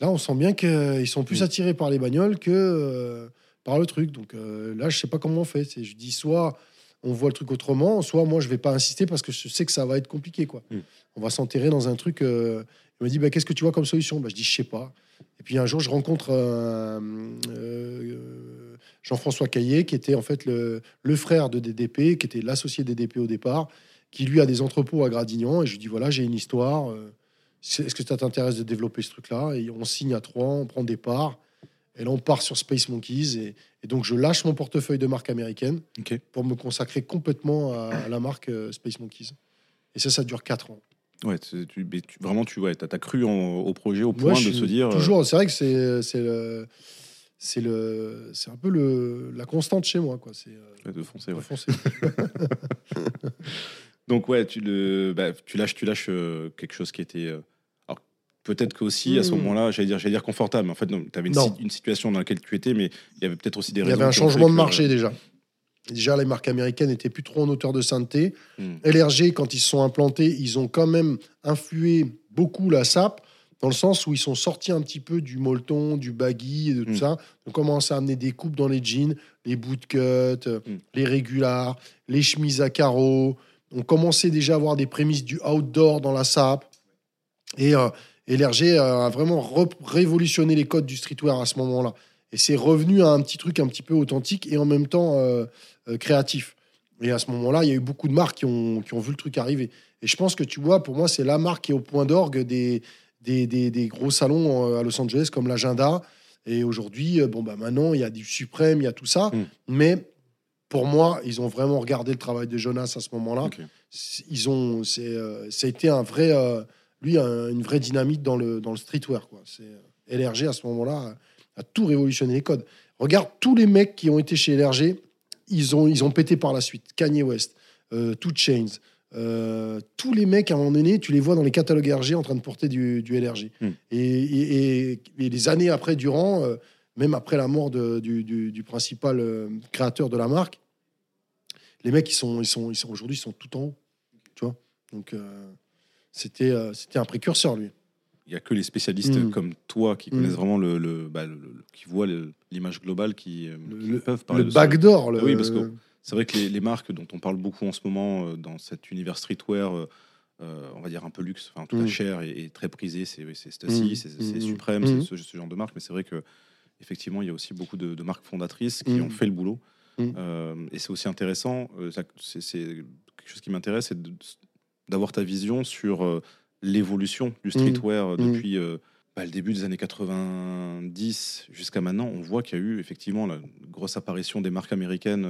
là, on sent bien qu'ils sont plus Mm. attirés par les bagnoles que par le truc. Donc là, je sais pas comment on fait. Je dis soit on voit le truc autrement, soit moi, je vais pas insister parce que je sais que ça va être compliqué. Quoi. Mm. On va s'enterrer dans un truc. euh, il me dit, bah, qu'est-ce que tu vois comme solution? Bah, Je dis, je sais pas. Et puis un jour, je rencontre un, euh, Jean-François Caillé, qui était en fait le, le frère de DDP, qui était l'associé DDP au départ, qui lui a des entrepôts à Gradignan. Et je lui dis, voilà, j'ai une histoire. euh, c'est- Est-ce que ça t'intéresse de développer ce truc-là? Et on signe à trois, on prend des parts. Et là, on part sur Space Monkeys. Et, et donc, je lâche mon portefeuille de marque américaine pour me consacrer complètement à, à la marque euh, Space Monkeys. Et ça, ça dure 4 ans. Ouais, tu, vraiment, tu ouais, as, cru en- au projet au point de se dire. euh, Toujours, c'est vrai que c'est c'est le. C'est le, c'est un peu le, la constante chez moi, quoi. C'est euh, de foncer. ouais. foncer. Donc ouais, tu le, bah, tu lâches, tu lâches euh, quelque chose qui était. euh, peut-être que aussi à ce Mm. moment-là, j'allais dire, j'allais dire confortable. Mais en fait, tu avais une, Non. si- une situation dans laquelle tu étais, mais il y avait peut-être aussi des Il y raisons. avait un ont changement de que- marché déjà. Déjà, les marques américaines étaient plus trop en hauteur de sainteté. Mm. LRG, quand ils se sont implantés, ils ont quand même influé beaucoup la SAP, dans le sens où ils sont sortis un petit peu du molleton, du baggy et de tout Mm. ça. On commence à amener des coupes dans les jeans, les bootcuts, euh, Mm. les régulars, les chemises à carreaux. On commençait déjà à avoir des prémices du outdoor dans la SAP. Et, euh, et LRG a vraiment révolutionné les codes du streetwear à ce moment-là. Et c'est revenu à un petit truc un petit peu authentique et en même temps euh, euh, créatif. Et à ce moment-là, il y a eu beaucoup de marques qui ont, qui ont vu le truc arriver. Et je pense que tu vois, pour moi, c'est la marque qui est au point d'orgue des, des, des- des gros salons euh, à Los Angeles comme l'Agenda. Et aujourd'hui, bon, bah maintenant, il y a du Suprême, il y a tout ça. Mm. Mais pour moi, ils ont vraiment regardé le travail de Jonas à ce moment-là. Ok. C'est- Ils ont, c'est, euh, ça a été un vrai, euh, lui, un- une vraie dynamite dans le, dans le streetwear. Quoi. C'est, euh, LRG, à ce moment-là, a, a tout révolutionné les codes. Regarde tous les mecs qui ont été chez LRG, ils ont, ils ont pété par la suite. Kanye West, euh, Two Chains, euh, tous les mecs à un moment donné, tu les vois dans les catalogues RG en train de porter du, du LRG. Mm. Et, et- et- et les années après, durant, euh, même après la mort de- du, du- du principal euh, créateur de la marque, les mecs, ils sont, ils sont, ils sont aujourd'hui, ils sont tout en haut. Tu vois? Donc, c'était, euh, c'était un précurseur, lui. Il y a que les spécialistes Mm. comme toi qui Mm. connaissent vraiment le, le- bah, le- le- qui voient l'image globale, qui, euh, qui peuvent parler Le backdoor. Le... Oui, parce que- C'est vrai que les, les marques dont on parle beaucoup en ce moment euh, dans cet univers streetwear, euh, on va dire un peu luxe, enfin en tout cas Mm. cher et, et très prisé, c'est Mm. c'est. Supreme, c'est ce, ce genre de marque. Mais c'est vrai que effectivement, il y a aussi beaucoup de, de marques fondatrices qui ont fait le boulot. Euh, et c'est aussi intéressant. euh, c'est quelque chose qui m'intéresse, c'est de- d'avoir ta vision sur euh, l'évolution du streetwear euh, Mm. depuis. euh, bah, le début des années 90 jusqu'à maintenant, on voit qu'il y a eu effectivement la grosse apparition des marques américaines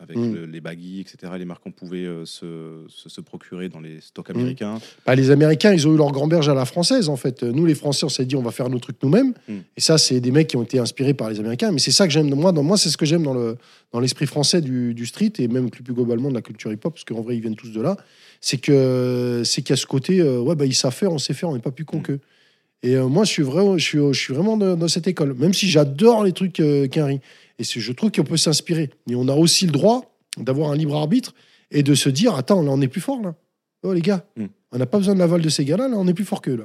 avec Mm. le- les baggy, etc. Les marques qu'on pouvait euh, se, se- se procurer dans les stocks Mm. américains. Bah, les Américains, ils ont eu leur grand-berge à la française, en fait. Nous, les Français, on s'est dit, on va faire nos trucs nous-mêmes. Mm. Et ça, c'est des mecs qui ont été inspirés par les Américains. Mais c'est ça que j'aime. Moi, dans, moi c'est ce que j'aime dans, le, dans l'esprit français du, du street et même plus, plus globalement de la culture hip-hop, parce qu'en vrai, ils viennent tous de là. C'est, que, c'est qu'il y a ce côté, euh, ouais, bah, ils savent faire, on sait faire, on n'est pas plus con qu'eux. Et euh, moi, je suis, vraiment, je, suis, je suis vraiment dans, dans cette école, même si j'adore les trucs Quinry. Et je trouve qu'on peut s'inspirer. Mais on a aussi le droit d'avoir un libre arbitre et de se dire attends, là, on est plus fort, là. Oh, les gars, Mm. on n'a pas besoin de l'aval de ces gars-là, là, on est plus fort qu'eux, là.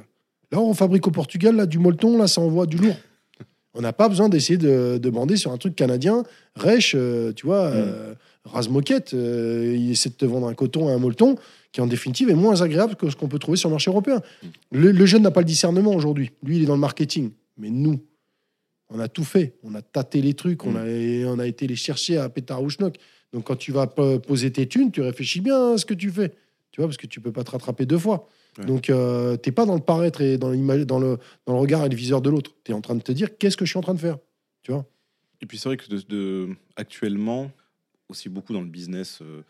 Là, on fabrique au Portugal, là, du molleton, là, ça envoie du lourd. On n'a pas besoin d'essayer de, de bander sur un truc canadien, rêche, euh, tu vois, euh, rase moquette. euh, il essaie de te vendre un coton et un molleton qui, en définitive, est moins agréable que ce qu'on peut trouver sur le marché européen. Le, le jeune n'a pas le discernement aujourd'hui. Lui, il est dans le marketing. Mais nous, on a tout fait. On a tâté les trucs. On, a, on a été les chercher à Pétarouchnock. Donc, quand tu vas po- poser tes thunes, tu réfléchis bien à ce que tu fais. Tu vois, parce que tu peux pas te rattraper deux fois. Ouais. Donc, euh, t'es pas dans le paraître et dans, le, dans le regard et le viseur de l'autre. Tu es en train de te dire qu'est-ce que je suis en train de faire? Tu vois? Et puis c'est vrai que de, de- actuellement, aussi beaucoup dans le business euh,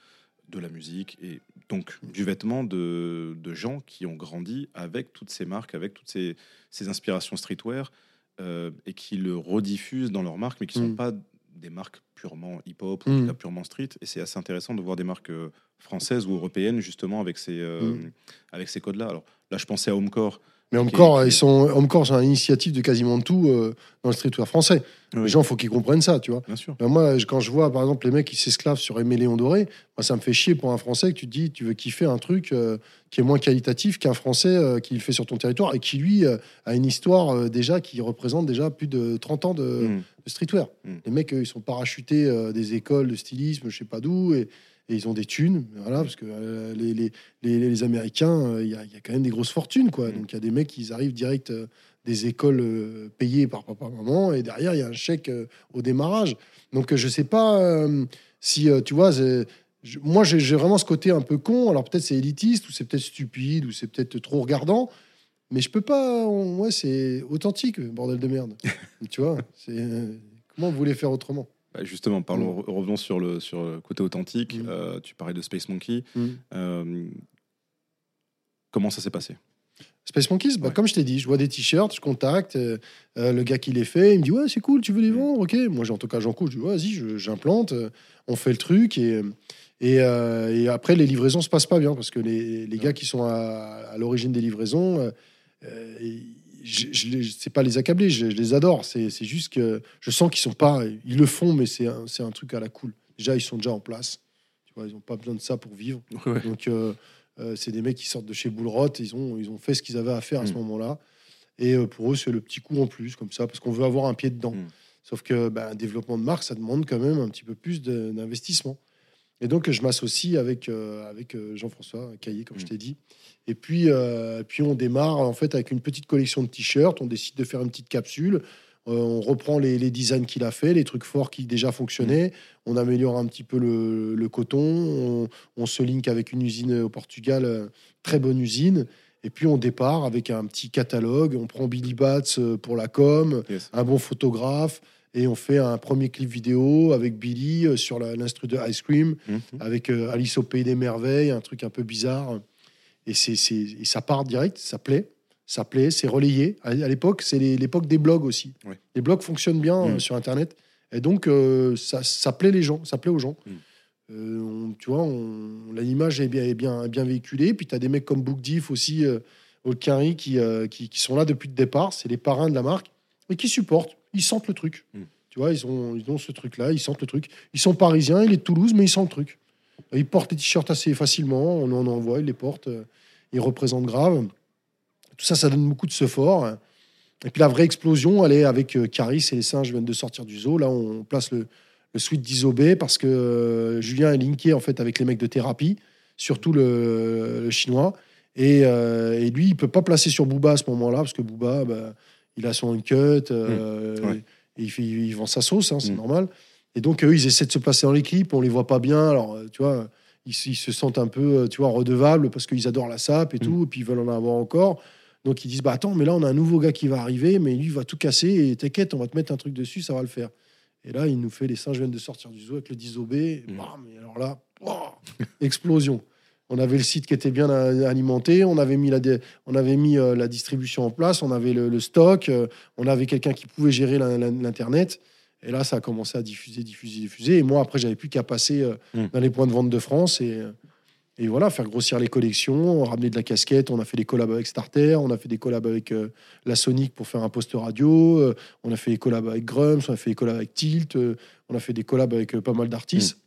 de la musique et donc du vêtement de, de gens qui ont grandi avec toutes ces marques, avec toutes ces, ces inspirations streetwear euh, et qui le rediffusent dans leurs marques, mais qui ne sont Mm. pas des marques purement hip-hop ou en tout Mm. cas purement street. Et c'est assez intéressant de voir des marques euh, françaises ou européennes justement avec ces, euh, Mm. avec ces codes-là. Alors là, je pensais à Homecore. Mais encore, ils sont encore c'est une initiative de quasiment tout euh, dans le streetwear français. Oui. Les gens, faut qu'ils comprennent ça, tu vois. Bien sûr. Ben, moi, quand je vois, par exemple, les mecs qui s'esclavent sur Aimé Léon Doré, moi, ça me fait chier pour un Français que tu te dis, tu veux kiffer un truc euh, qui est moins qualitatif qu'un Français euh, qui le fait sur ton territoire et qui, lui, a une histoire déjà qui représente déjà plus de 30 ans de, Mm. de streetwear. Mm. Les mecs, ils sont parachutés des écoles de stylisme, je sais pas d'où, et, et ils ont des thunes, voilà, parce que euh, les, les, les, les Américains, euh, il y, a, il y a quand même des grosses fortunes, quoi. Mm. Donc il y a des mecs qui arrivent direct euh, des écoles payées par papa, maman, et derrière il y a un chèque au démarrage. Donc je sais pas si, tu vois, je- moi j'ai vraiment ce côté un peu con. Alors peut-être c'est élitiste, ou c'est peut-être stupide, ou c'est peut-être trop regardant. Mais je peux pas. on- Ouais, c'est authentique, bordel de merde. tu vois, comment vous voulez faire autrement? Bah, justement, parlons, revenons sur le, sur le côté authentique. Mm. Euh, tu parlais de Space Monkey. Euh, comment ça s'est passé? Space Monkeys, bah, Ouais. comme je t'ai dit, je vois des t-shirts, je contacte euh, le gars qui les fait, il me dit ouais c'est cool, tu veux les Mm. vendre, ok. Moi j'ai en tout cas j'en couche, je dis ouais, vas-y, j'implante, on fait le truc et et, euh, et après les livraisons se passent pas bien parce que les, les gars qui sont à, à l'origine des livraisons, euh, je, je, c'est pas les accabler, je, je les adore, c'est c'est juste que je sens qu'ils sont pas, ils le font mais c'est un, c'est un truc à la cool. Déjà ils sont déjà en place, tu vois, ils ont pas besoin de ça pour vivre. Ouais. Donc, euh, euh, c'est des mecs qui sortent de chez Boulrot. Ils ont, ils ont fait ce qu'ils avaient à faire à ce Mm. moment-là. Et euh, pour eux, c'est le petit coup en plus, comme ça, parce qu'on veut avoir un pied dedans. Mm. Sauf que un développement de marque, ça demande quand même un petit peu plus d'investissement. Et donc, je m'associe avec, euh, avec euh, Jean-François Caillé, comme je Mm. t'ai dit. Et puis, euh, puis, on démarre en fait avec une petite collection de t-shirts. On décide de faire une petite capsule. Euh, on reprend les, les designs qu'il a fait, les trucs forts qui déjà fonctionnaient. On améliore un petit peu le, le coton. On, on se link avec une usine au Portugal, très bonne usine. Et puis on départ avec un petit catalogue. On prend Billy Bats euh, pour la com, Yes. un bon photographe. Et on fait un premier clip vidéo avec Billy euh, sur l'instru de Ice Cream, Mhm. avec euh, Alice au Pays des Merveilles, un truc un peu bizarre. Et, c'est, ça part direct, ça plaît. Ça plaît, c'est relayé. À, à l'époque, c'est l'époque des blogs aussi. Les blogs fonctionnent bien Mhm. euh, sur Internet. Et donc, euh, ça, ça plaît les gens, ça plaît aux gens. Mhm. Euh, on- tu vois, l'image est bien, est bien, bien véhiculée. Puis tu as des mecs comme Book Diff aussi, euh, qui, qui, qui sont là depuis le départ. C'est les parrains de la marque et qui supportent. Ils sentent le truc. Mhm. Tu vois, ils ont, ils ont ce truc-là, ils sentent le truc. Ils sont parisiens, il est de Toulouse, mais ils sentent le truc. Ils portent les t-shirts assez facilement. On en envoie, ils les portent. euh, Ils représentent grave. Tout ça, ça donne beaucoup de ce fort. Et puis la vraie explosion, elle est avec euh, Caris et les singes viennent de sortir du zoo. Là, on place le, le suite d'Isobé parce que euh, Julien est linké en fait avec les mecs de thérapie, surtout le, le chinois. Et, euh, et lui, il peut pas placer sur Booba à ce moment-là parce que Booba, bah, il a son uncut, euh, Mmh. Ouais. et il, fait, il vend sa sauce, hein, c'est Mm. normal. Et donc, eux, ils essaient de se placer dans l'équipe, on les voit pas bien. Alors, euh, tu vois, ils, se- ils se sentent un peu, euh, tu vois, redevables parce qu'ils adorent la sape et Mm. tout, et puis ils veulent en avoir encore. Donc, ils disent, bah attends, mais là, on a un nouveau gars qui va arriver, mais lui, il va tout casser, et t'inquiète, on va te mettre un truc dessus, ça va le faire. Et là, il nous fait les singes viennent de sortir du zoo avec le disobé. Mm. Bam, et alors là, oh, explosion. On avait le site qui était bien euh, alimenté, on avait mis la, on avait mis euh, la distribution en place, on avait le, le stock, euh, on avait quelqu'un qui pouvait gérer l'internet. Et là, ça a commencé à diffuser, diffuser, diffuser. Et moi, après, j'avais plus qu'à passer euh, Mm. dans les points de vente de France et, et voilà, faire grossir les collections, ramener de la casquette. On a fait des collabs avec Starter, on a fait des collabs avec euh, la Sonic pour faire un poste radio, euh, on a fait des collabs avec Grums, on a fait des collabs avec Tilt, euh, on a fait des collabs avec pas mal d'artistes.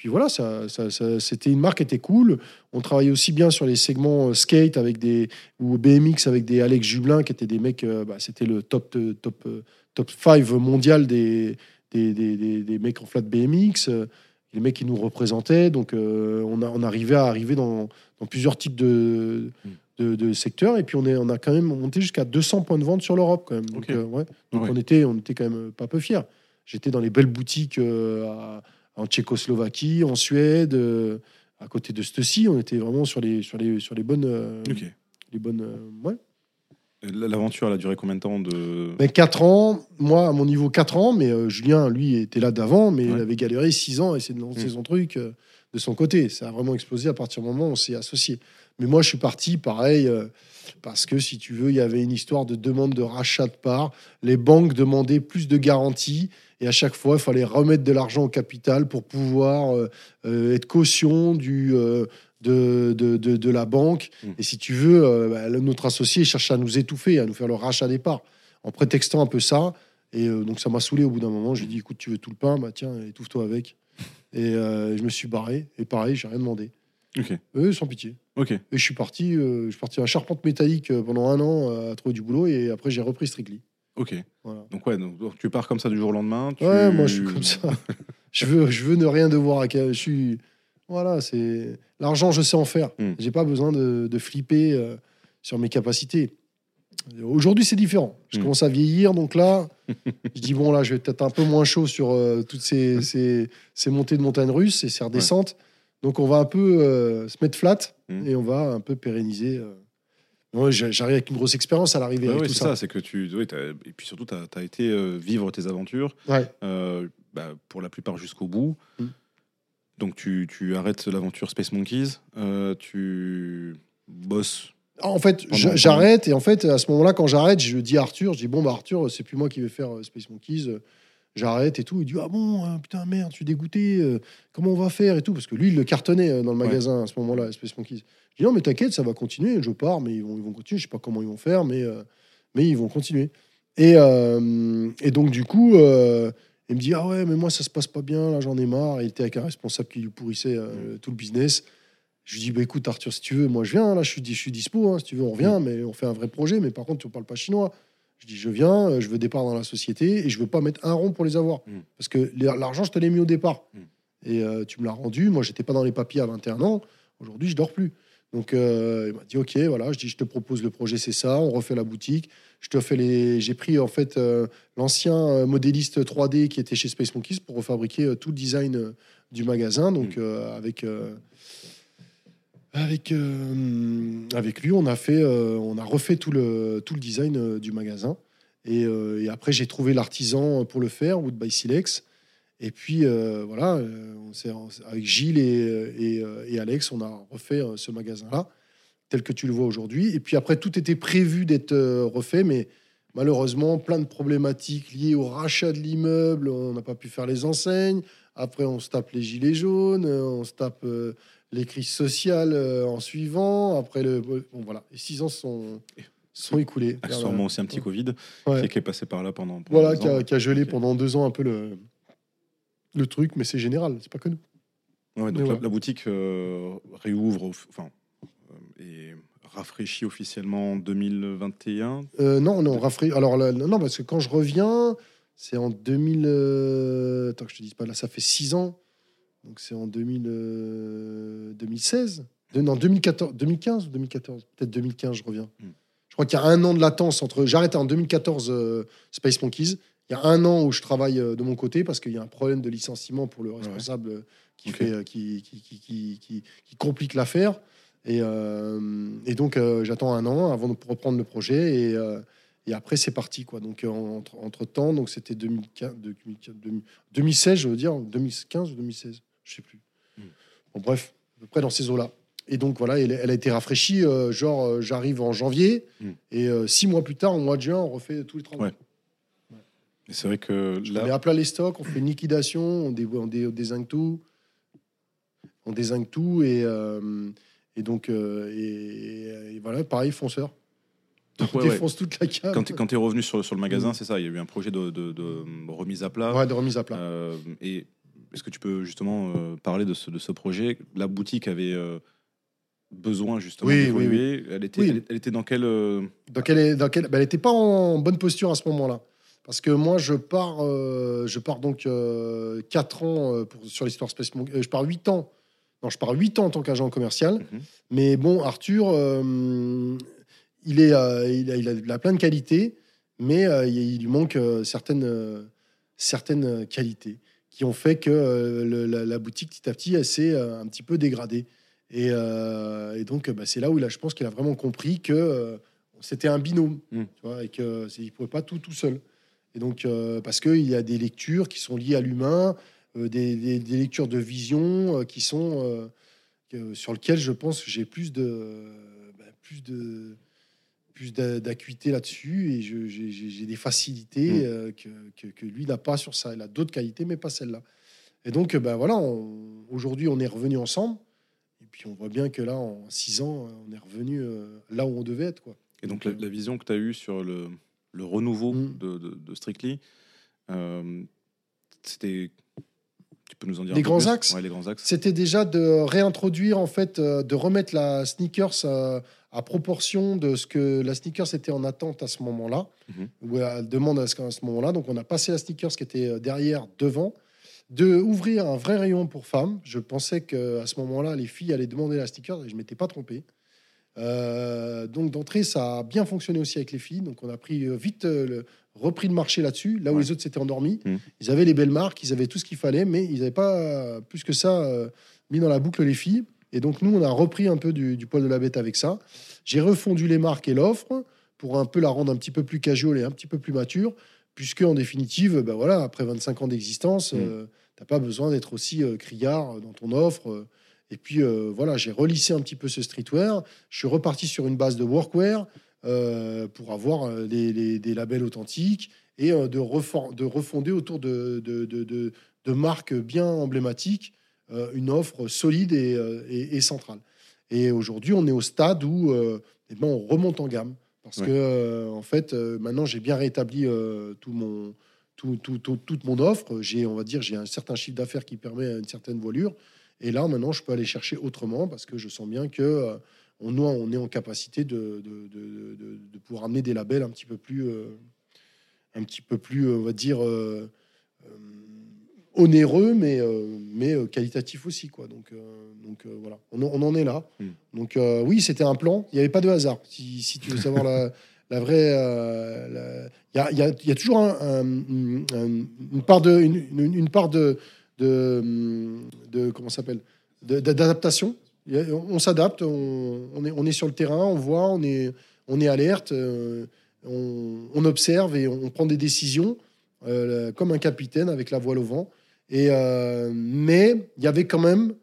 Puis voilà, ça, ça- ça- c'était une marque qui était cool. On travaillait aussi bien sur les segments euh, skate avec des ou BMX avec des Alex Jublin qui étaient des mecs. euh, bah, c'était le top euh, top top 5 mondial des des, des, des- des mecs en flat BMX. les mecs qui nous représentaient. Donc euh, on a on arrivait à arriver dans, dans plusieurs types de, de, de secteurs et puis on est on a quand même monté jusqu'à 200 points de vente sur l'Europe quand même. Donc, Ok. euh, ouais. Donc Ouais. on était on était quand même pas peu fiers. J'étais dans les belles boutiques euh, à- en Tchécoslovaquie, en Suède, euh, à côté de Stussy. On était vraiment sur les, sur les, sur les bonnes. euh, les bonnes euh, ouais. L'aventure, elle a duré combien de temps de... Mais 4 ans, moi à mon niveau 4 ans, mais euh, Julien, lui, était là d'avant, mais il avait galéré 6 ans à essayer de lancer Mm. son truc euh, de son côté. Ça a vraiment explosé à partir du moment où on s'est associé. Mais moi, je suis parti pareil. euh, parce que si tu veux, il y avait une histoire de demande de rachat de parts. Les banques demandaient plus de garanties et à chaque fois, il fallait remettre de l'argent au capital pour pouvoir euh, euh, être caution du, euh, de, de, de, de la banque. Mm. Et si tu veux, bah, notre associé cherche à nous étouffer, à nous faire le rachat des parts, en prétextant un peu ça. Et donc ça m'a saoulé au bout d'un moment. J'ai dit, écoute, tu veux tout le pain, bah tiens, étouffe-toi avec. Et je me suis barré. Et pareil, j'ai rien demandé. Ok. Eux, sans pitié. Ok. Et je suis parti, euh, je suis parti à Charpente Métallique euh, pendant un an euh, à trouver du boulot. Et après, j'ai repris Strictly. Ok. Voilà. Donc ouais, donc, tu pars comme ça du jour au lendemain. tu- Ouais, moi, je suis comme ça. je, veux, je veux ne rien devoir. à Je suis. Voilà, c'est. L'argent, je sais en faire. Mm. J'ai pas besoin de, de flipper euh, sur mes capacités. Aujourd'hui, c'est différent. Je Mm. commence à vieillir, donc là, je dis bon, là, je vais peut-être un peu moins chaud sur euh, toutes ces, ces, ces montées de montagnes russes et ces redescentes. Donc, on va un peu euh, se mettre flat Mm. et on va un peu pérenniser. euh. Ouais, J'arrive avec une grosse expérience à l'arrivée. Tout c'est ça, c'est que tu. t'as- et puis surtout, tu as, été euh, vivre tes aventures, Ouais. euh, bah, pour la plupart jusqu'au bout. Mm. Donc tu, tu arrêtes l'aventure Space Monkeys, tu bosses. En fait, j'arrête et en fait, à ce moment-là, quand j'arrête, je dis à Arthur, je dis bon bah Arthur, c'est plus moi qui vais faire Space Monkeys, j'arrête et tout. Il dit ah bon, euh, putain merde, je suis dégoûté, euh, comment on va faire et tout parce que lui il le cartonnait euh, dans le Ouais. magasin à ce moment-là, Space Monkeys. Je dis non mais t'inquiète, ça va continuer, je pars, mais ils vont, ils vont continuer. Je sais pas comment ils vont faire, mais euh, mais ils vont continuer. Et, euh, et donc du coup, il me dit ah ouais mais moi ça se passe pas bien, là j'en ai marre. Il était avec un responsable qui lui pourrissait tout le business. Je lui dis, bah, écoute, Arthur, si tu veux, moi je viens, là, je suis, je suis dispo, hein, si tu veux, on revient, mais on fait un vrai projet, mais par contre, tu ne parles pas chinois. Je dis, je viens, euh, je veux départ dans la société et je veux pas mettre un rond pour les avoir. Mm. Parce que l'argent, je te l'ai mis au départ. Mm. Et euh, tu me l'as rendu. Moi, j'étais pas dans les papiers à 21 ans. Aujourd'hui, je dors plus. Donc, euh, il m'a dit, OK, voilà, je dis, je te propose le projet, c'est ça, on refait la boutique. Je te fais les. J'ai pris, en fait, euh, l'ancien modéliste 3D qui était chez Space Monkeys pour refabriquer tout le design du magasin. Donc, Mm. avec. Avec, euh, avec lui, on a, fait, euh, on a refait tout le, tout le design euh, du magasin. Et, après, j'ai trouvé l'artisan pour le faire, Wood by Silex. Et puis, voilà, on avec Gilles et, et, et Alex, on a refait ce magasin-là, tel que tu le vois aujourd'hui. Et puis après, tout était prévu d'être refait, mais malheureusement, plein de problématiques liées au rachat de l'immeuble. On n'a pas pu faire les enseignes. Après, on se tape les gilets jaunes, on se tape les crises sociales euh, en suivant. Après, le, bon, voilà, les six ans sont, sont écoulés. Accessoirement aussi un petit Covid Ouais. qui, est passé par là pendant. pendant Voilà, qui a, ans. qui a gelé pendant deux ans un peu le, le truc, mais c'est général, c'est pas que nous. Ouais, donc la, ouais. la boutique euh, réouvre, enfin, euh, et rafraîchit officiellement en 2021. Euh, non, non, rafraî- Alors, là, non, parce que quand je reviens, c'est en 2000. euh, Attends que je te dise pas, là, ça fait six ans. Donc, c'est en 2000, euh, 2016. De- non, 2014, 2015 ou 2014 Peut-être 2015, je reviens. Hmm. Je crois qu'il y a un an de latence entre. J'arrête en 2014 euh, Space Monkeys. Il y a un an où je travaille euh, de mon côté parce qu'il y a un problème de licenciement pour le responsable euh, qui, fait, euh, qui, complique l'affaire. Et, euh, et donc, euh, j'attends un an avant de reprendre le projet. Et, euh, et après, c'est parti. Quoi. Donc, euh, entre, entre temps, donc c'était 2015, 2015, 2000 2016, je veux dire, 2015 ou 2016, je sais plus. Hmm. Bon, bref, à peu près dans ces eaux-là. Et donc, voilà, elle, elle a été rafraîchie. euh, genre, euh, j'arrive en janvier. Hmm. Et euh, six mois plus tard, au mois de juin, on refait tous les travaux. Ouais. Et c'est vrai que On met là, à plat les stocks, on fait une liquidation, on, dé, on, dé- on dézingue tout. On dézingue tout et, et donc, et, et voilà, pareil, fonceur. Donc, on ouais, ouais. défonce toute la cave. quand tu es revenu sur, sur le magasin, Mm. c'est ça, il y a eu un projet de, de- de remise à plat. Ouais, de remise à plat. Et est-ce que tu peux justement euh, parler de ce, de ce projet? La boutique avait euh, besoin justement Oui, d'évoluer. Elle, était, Oui. elle, elle était dans quel euh, Dans quelle, dans quelle, ben, elle n'était pas en bonne posture à ce moment-là. Parce que moi, je pars, je pars donc 4 ans pour, sur l'histoire Space Monkey. Je pars 8 ans. Non, je pars 8 ans en tant qu'agent commercial. Mhm. Mais bon, Arthur, il, est, il, a, il a- il a plein de qualités, mais il, il lui manque certaines, certaines qualités qui ont fait que euh, le- la, la boutique, petit à petit, elle s'est euh, un petit peu dégradée. Et, euh, et donc, bah, c'est là où a, je pense qu'il a vraiment compris que c'était un binôme, Mm. tu vois, et qu'il ne pouvait pas tout tout seul. Et donc, parce qu'il y a des lectures qui sont liées à l'humain, des, des- des lectures de vision qui sont sur lesquelles je pense que j'ai plus de bah, plus de plus d'acuité là-dessus et j'ai des facilités Mm. euh, que, que, que lui n'a pas sur ça. Il a d'autres qualités, mais pas celle-là. Et donc, ben voilà, aujourd'hui, on est revenu ensemble. Et puis, on voit bien que là, en six ans, euh, on est revenu euh, là où on devait être. Quoi. Et donc la, la vision que tu as eue sur le, le renouveau Mm. de, de- de Strictly, euh, c'était. Tu peux nous en dire Les un grands plus axes Ouais, les grands axes. C'était déjà de réintroduire, en fait, euh, de remettre la sneakers euh, à proportion de ce que la sneakers était en attente à ce moment-là, Mhm. ou à la demande à ce, à ce moment-là. Donc, on a passé la sneakers qui était euh, derrière, devant, de ouvrir un vrai rayon pour femmes. Je pensais qu'à ce moment-là, les filles allaient demander la sneakers et je m'étais pas trompé. Euh, donc d'entrée, ça a bien fonctionné aussi avec les filles. Donc on a pris euh, vite euh, le, repris le marché là-dessus. Là où Ouais. les autres s'étaient endormis, Mhm. ils avaient les belles marques, ils avaient tout ce qu'il fallait, mais ils n'avaient pas plus que ça euh, mis dans la boucle les filles. Et donc, nous, on a repris un peu du, du poil de la bête avec ça. J'ai refondu les marques et l'offre pour un peu la rendre un petit peu plus casual et un petit peu plus mature, puisque en définitive, ben voilà, après 25 ans d'existence, Mm. euh, t'as pas besoin d'être aussi criard dans ton offre. Et puis euh, voilà, j'ai relissé un petit peu ce streetwear. Je suis reparti sur une base de workwear euh, pour avoir euh, les- les- des labels authentiques et euh, de, refor- de refonder autour de, marques bien emblématiques une offre solide et, et- et centrale. Et aujourd'hui, on est au stade où eh ben, on remonte en gamme. Parce Ouais. que, en fait, maintenant, j'ai bien rétabli tout mon, tout, tout- tout- toute mon offre. J'ai, on va dire, j'ai un certain chiffre d'affaires qui permet une certaine voilure. Et là, maintenant, je peux aller chercher autrement parce que je sens bien que euh, on, on est en capacité de, de, de- pouvoir amener des labels un petit peu plus, euh, un petit peu plus, euh, on va dire, euh, euh, onéreux, mais, mais qualitatif aussi, quoi. Donc, donc voilà, on, en- on en est là. Mm. Donc oui, c'était un plan. Il n'y avait pas de hasard. Si, si tu veux savoir la, la vraie, la- il y, a, y a- y a toujours un- un- un- une part de, une, une- une part de, de, de comment s'appelle, d'adaptation. On s'adapte, on, est, on est sur le terrain, on voit, on est, on est alerte, euh, on, observe et on prend des décisions euh, comme un capitaine avec la voile au vent. Et, euh, mais il y avait quand même,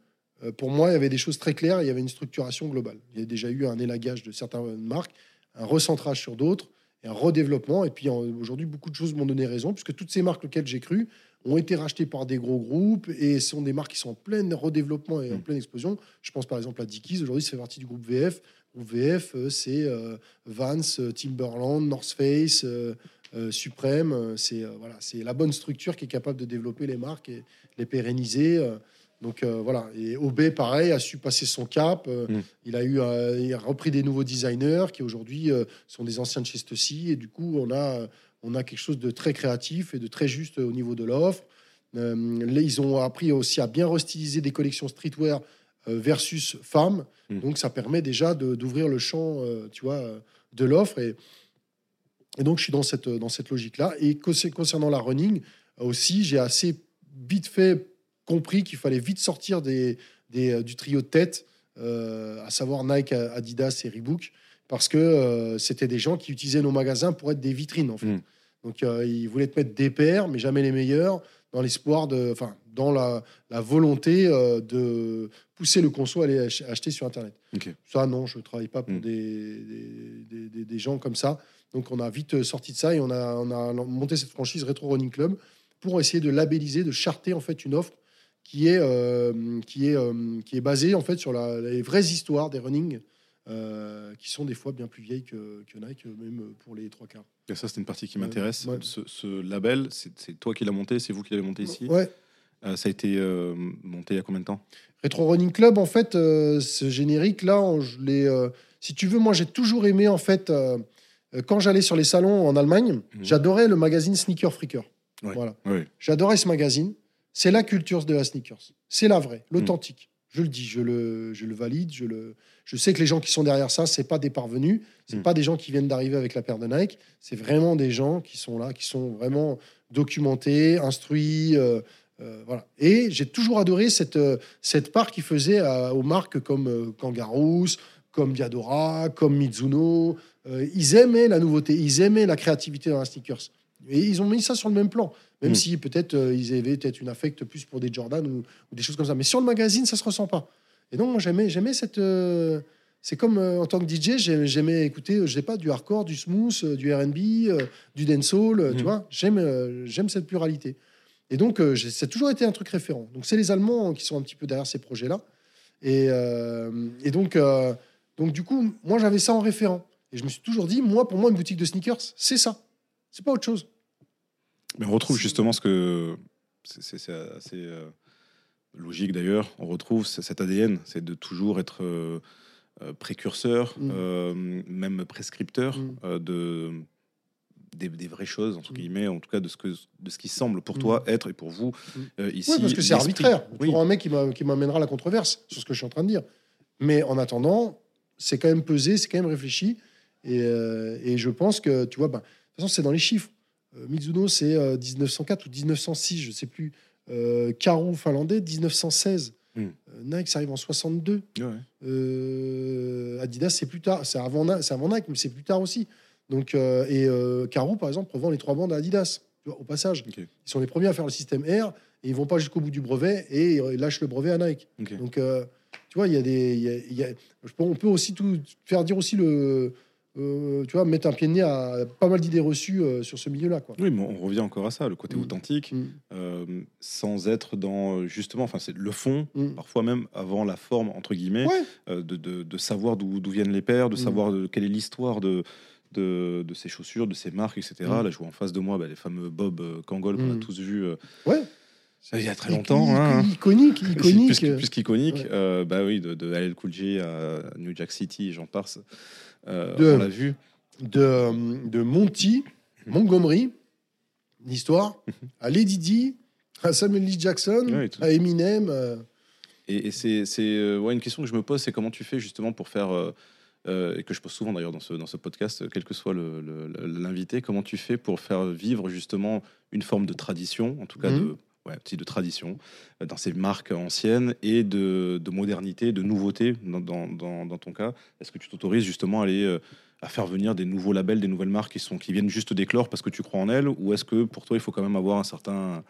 pour moi, il y avait des choses très claires, il y avait une structuration globale. Il y a déjà eu un élagage de certaines marques, un recentrage sur d'autres, un redéveloppement. Et puis aujourd'hui, beaucoup de choses m'ont donné raison, puisque toutes ces marques auxquelles j'ai cru ont été rachetées par des gros groupes et sont des marques qui sont en plein redéveloppement et en Mm. pleine explosion. Je pense par exemple à Dickies, aujourd'hui, fait partie du groupe VF. Le groupe VF, c'est euh, Vans, euh, Timberland, North Face, euh, euh, Supreme. euh, C'est voilà, c'est la bonne structure qui est capable de développer les marques et les pérenniser. donc voilà. Et OB, pareil, a su passer son cap. Mm. Il a eu, il a repris des nouveaux designers qui aujourd'hui sont des anciens de chez Stussy. Et du coup, on a, on a quelque chose de très créatif et de très juste au niveau de l'offre. Euh, ils ont appris aussi à bien restyliser des collections streetwear euh, versus femmes. Mm. Donc, ça permet déjà d'ouvrir le champ, euh, tu vois, de l'offre. Et, et donc, je suis dans cette, dans cette logique-là. Et concer- concernant la running, aussi, j'ai assez vite fait compris qu'il fallait vite sortir des, des, du trio de tête, à savoir Nike, Adidas et Reebok, parce que euh, c'était des gens qui utilisaient nos magasins pour être des vitrines, en fait. Mm. Donc, euh, ils voulaient te mettre des paires, mais jamais les meilleurs, dans l'espoir de. Enfin, dans la, la volonté euh, de pousser le conso à aller ach- acheter sur Internet. Ça, non, je ne travaille pas pour Mm. des, des, des- gens comme ça. Donc, on a vite sorti de ça et on a, on a monté cette franchise Retro Running Club pour essayer de labelliser, de charter en fait une offre qui est, qui est, qui est basée en fait sur la- les vraies histoires des running euh, qui sont des fois bien plus vieilles que, que Nike, même pour les trois quarts. Et ça, c'est une partie qui Ouais, m'intéresse. ouais. Ce, ce label, c'est toi qui l'as monté, c'est vous qui l'avez monté ici. Ouais. Euh, ça a été euh, monté il y a combien de temps? Retro Running Club, en fait, euh, ce générique-là, on- je l'ai. euh, si tu veux, moi, j'ai toujours aimé, en fait, euh, euh, quand j'allais sur les salons en Allemagne, Mhm. j'adorais le magazine Sneaker Freaker. Ouais. Voilà. J'adorais ce magazine. C'est la culture de la sneakers. C'est la vraie, l'authentique. Je le dis, je le, je le valide. Je, le, je sais que les gens qui sont derrière ça, c'est pas des parvenus. C'est Mm. pas des gens qui viennent d'arriver avec la paire de Nike. C'est vraiment des gens qui sont là, qui sont vraiment documentés, instruits. euh, euh, voilà. Et j'ai toujours adoré cette, euh, cette part qui faisait à- aux marques comme Kangaroos, comme Diadora, comme Mizuno. Euh, ils aimaient la nouveauté, ils aimaient la créativité dans la sneakers. Et ils ont mis ça sur le même plan. Même Mm. si peut-être euh, ils avaient peut-être une affecte plus pour des Jordan ou, ou des choses comme ça. Mais sur le magazine, ça se ressent pas. Et donc, moi, j'aimais, j'aimais cette. euh, c'est comme euh, en tant que DJ, j'ai- j'aimais écouter, je sais pas, du hardcore, du smooth, du RB, du dancehall, tu Mhm. vois. J'aime, j'aime cette pluralité. Et donc, ça a toujours été un truc référent. Donc, c'est les Allemands qui sont un petit peu derrière ces projets-là. Et, et donc, donc, du coup, moi, j'avais ça en référent. Et je me suis toujours dit, moi, pour moi, une boutique de sneakers, c'est ça. C'est pas autre chose. Mais on retrouve justement ce que. c'est- assez euh, logique d'ailleurs. On retrouve cet ADN, c'est de toujours être euh, euh, précurseur, Mm. euh, même prescripteur Mm. euh, de. Des, des vraies choses, entre Mm. guillemets, en tout cas de ce, que, de ce qui semble pour toi être et pour vous ici. Oui, parce que c'est arbitraire. Il y a Oui. un mec qui m'a- qui m'amènera à la controverse sur ce que je suis en train de dire. Mais en attendant, c'est quand même pesé, c'est quand même réfléchi. Et, et je pense que, tu vois, ben, de toute façon, c'est dans les chiffres. Euh, Mizuno, c'est euh, 1904 ou 1906, je ne sais plus. Euh, Karoo finlandais, 1916. Hmm. Euh, Nike, ça arrive en 62. Ouais. Euh, Adidas, c'est plus tard. C'est avant, Nike, mais c'est plus tard aussi. Donc, euh, et euh, Caro, par exemple, revend les trois bandes à Adidas, tu vois, au passage. Ils sont les premiers à faire le système R et ils vont pas jusqu'au bout du brevet et ils lâchent le brevet à Nike. Donc, euh, tu vois, il y a des. y a- y a- on peut aussi tout faire dire aussi le. Euh, tu vois, mettre un pied de nez à pas mal d'idées reçues euh, sur ce milieu-là. Quoi. Oui, mais on revient encore à ça, le côté Mm. authentique, Mm. euh, sans être dans justement, enfin c'est le fond, Mm. parfois même avant la forme entre guillemets, Ouais. de, de- de savoir d'où d'où viennent les paires, de savoir de- quelle est l'histoire de, de, de ces chaussures, de ces marques, etc. Là, je vois en face de moi bah, les fameux Bob Kangol qu'on a tous vus Ouais. il y a très longtemps. Iconique, hein. Iconique, iconique. Plus, plus qu'iconique, Ouais. euh, bah oui, de, de LL Cool J à New Jack City, j'en passe. Euh, De- On l'a vu. de, de Monty, Montgomery, l'histoire, à Lady Di, à Samuel Lee Jackson, Ouais, à Eminem. euh, Et, et c'est c'est, euh, ouais, une question que je me pose, c'est comment tu fais justement pour faire, euh, euh, et que je pose souvent d'ailleurs dans ce, dans ce podcast, euh, quel que soit le- le- le- l'invité, comment tu fais pour faire vivre justement une forme de tradition, en tout cas Mhm. de, ouais, de tradition, euh, dans ces marques anciennes et de, de modernité, de nouveauté dans, dans, dans- dans ton cas Est-ce que tu t'autorises justement à aller euh, à faire venir des nouveaux labels, des nouvelles marques qui, sont, qui viennent juste d'éclore parce que tu crois en elles Ou est-ce que pour toi, il faut quand même avoir un certain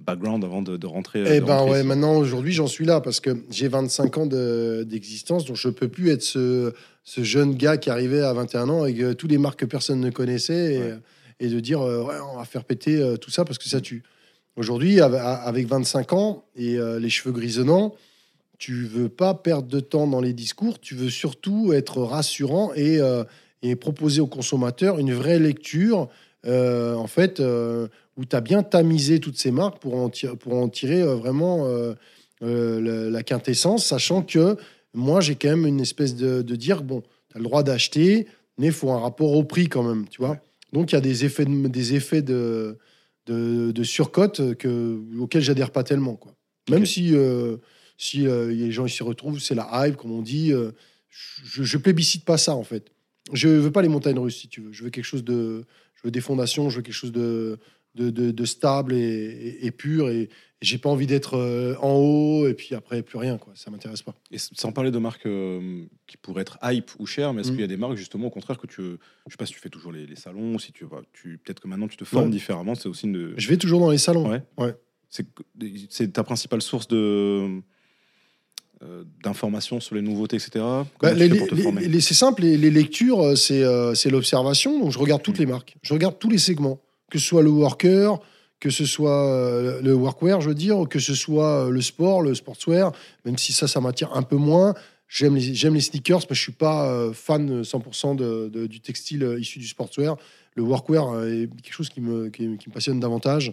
background avant de, de rentrer Eh de ben rentrer ouais, ici? maintenant aujourd'hui j'en suis là parce que j'ai 25 ans de- d'existence, donc je peux plus être ce, ce jeune gars qui arrivait à 21 ans avec euh, tous les marques que personne ne connaissait et, Ouais. et de dire euh, ouais, on va faire péter euh, tout ça parce que ça tue. Aujourd'hui, av- avec 25 ans et euh, les cheveux grisonnants, tu veux pas perdre de temps dans les discours, tu veux surtout être rassurant et, euh, et proposer aux consommateurs une vraie lecture, euh, en fait, euh, où tu as bien tamisé toutes ces marques pour en, tirer, pour en tirer euh, vraiment la, la quintessence, sachant que moi, j'ai quand même une espèce de, de dire, bon, tu as le droit d'acheter, mais il faut un rapport au prix quand même, tu vois. Ouais. Donc, il y a des effets de, des effets de, de, de surcote que, auxquels j'adhère pas tellement, quoi. Même si, euh, si euh, les gens s'y retrouvent, c'est la hype, comme on dit. euh, je, je plébiscite pas ça, en fait. Je veux pas les montagnes russes, si tu veux. Je veux quelque chose de. Je veux des fondations, je veux quelque chose de, de, de- de stable et, et- et pur. Et, et j'ai pas envie d'être euh, en haut et puis après, plus rien, quoi. Ça m'intéresse pas. Et sans parler de marques euh, qui pourraient être hype ou chères, mais est-ce Mm. qu'il y a des marques justement au contraire que tu, je sais pas si tu fais toujours les, les salons, si tu vas, tu peut-être que maintenant tu te formes Ouais. différemment, c'est aussi une, Je vais toujours dans les salons. Ouais. Ouais. c'est ta principale source de euh, d'informations sur les nouveautés, etc. Bah, c'est simple, les, les lectures, c'est euh, c'est l'observation. Donc, je regarde toutes Mm. les marques. Je regarde tous les segments. Que ce soit le worker, que ce soit euh, le workwear, je veux dire, ou que ce soit euh, le sport, le sportswear, même si ça, ça m'attire un peu moins. J'aime les, j'aime les sneakers, mais je suis pas euh, fan 100% de, de- du textile issu du sportswear. Le workwear est quelque chose qui me, qui, qui me passionne davantage.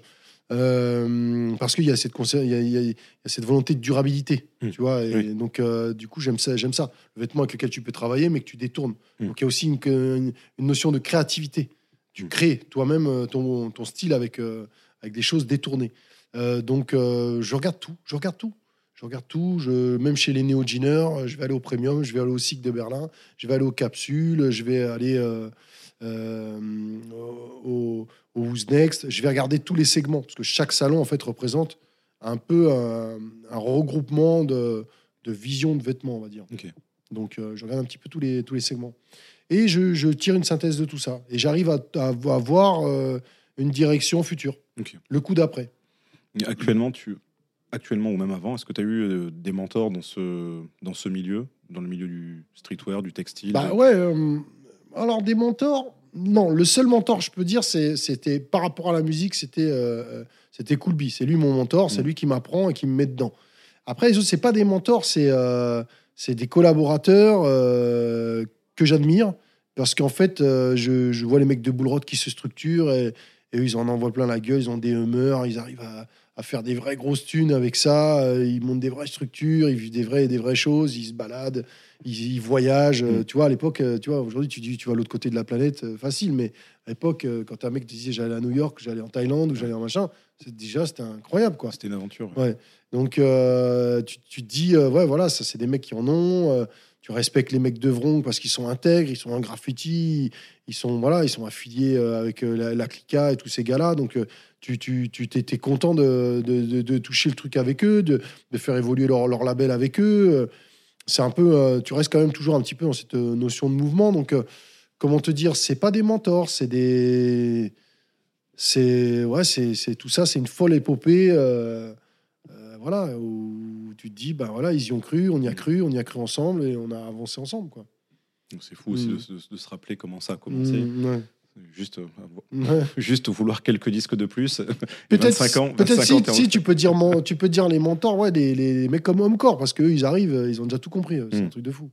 Euh, parce qu'il y a cette conser- il y a- il y a- il y a cette volonté de durabilité, Mm. tu vois. Et Oui. donc, euh, du coup, j'aime ça, j'aime ça. Le vêtement avec lequel tu peux travailler, mais que tu détournes. Mm. Donc, il y a aussi une, une- une notion de créativité. Tu crées toi-même euh, ton, ton style avec, euh, avec des choses détournées. Euh, donc, euh, je regarde tout. Je regarde tout. Je regarde tout. Je, même chez les néo-jeaners, je vais aller au Premium, je vais aller au SIG de Berlin, je vais aller aux capsules, je vais aller au, au Who's Next. Je vais regarder tous les segments parce que chaque salon en fait représente un peu un, un regroupement de, de visions de vêtements, on va dire. Donc, je regarde un petit peu tous les, tous les segments. Et je, je tire une synthèse de tout ça. Et j'arrive à, à, à voir euh, une direction future, le coup d'après. Actuellement, tu, actuellement ou même avant, est-ce que tu as eu euh, des mentors dans ce, dans ce milieu, dans le milieu du streetwear, du textile? Bah ouais. euh, alors, des mentors Non, le seul mentor, je peux dire, c'était par rapport à la musique, c'était euh, c'était Coolby. C'est lui mon mentor, c'est Mm. lui qui m'apprend et qui me met dedans. Après, les autres, c'est pas des mentors, c'est euh, c'est des collaborateurs euh, que j'admire parce qu'en fait, euh, je, je vois les mecs de Bullrod qui se structurent et, et eux, ils en envoient plein la gueule, ils ont des humeurs, ils arrivent à, à faire des vraies grosses thunes avec ça, euh, ils montent des vraies structures, ils vivent des vraies, des vraies choses, ils se baladent, ils, ils voyagent. euh, Mm. Tu vois, à l'époque, tu vois, aujourd'hui, tu dis, tu vas à l'autre côté de la planète, euh, facile, mais à l'époque, quand un mec disait j'allais à New York, j'allais en Thaïlande ou j'allais en machin, c'est déjà, c'était incroyable, quoi. C'était une aventure. Ouais. Donc, tu, tu te dis, ouais, voilà, ça, c'est des mecs qui en ont. Tu respectes les mecs de Vron parce qu'ils sont intègres, ils sont en graffiti, ils sont voilà, ils sont affiliés euh, avec euh, la, Clica et tous ces gars-là. Donc euh, tu, tu, content de, toucher le truc avec eux, de, faire évoluer leur, label avec eux. C'est un peu, tu restes quand même toujours un petit peu dans cette notion de mouvement. Donc comment te dire, c'est pas des mentors, c'est des, c'est ouais, c'est tout ça, c'est une folle épopée. Voilà, où tu te dis, ben voilà, ils y ont cru, on y a cru, on y a cru ensemble et on a avancé ensemble, quoi. C'est fou aussi mm. de, se rappeler comment ça a commencé. Mm, juste, euh, juste vouloir quelques disques de plus. Peut-être ans. Peut-être si, si, tu peux dire tu peux dire les mentors, ouais, les, les mecs comme Homecore, parce qu'eux ils arrivent, ils ont déjà tout compris. C'est mm. un truc de fou.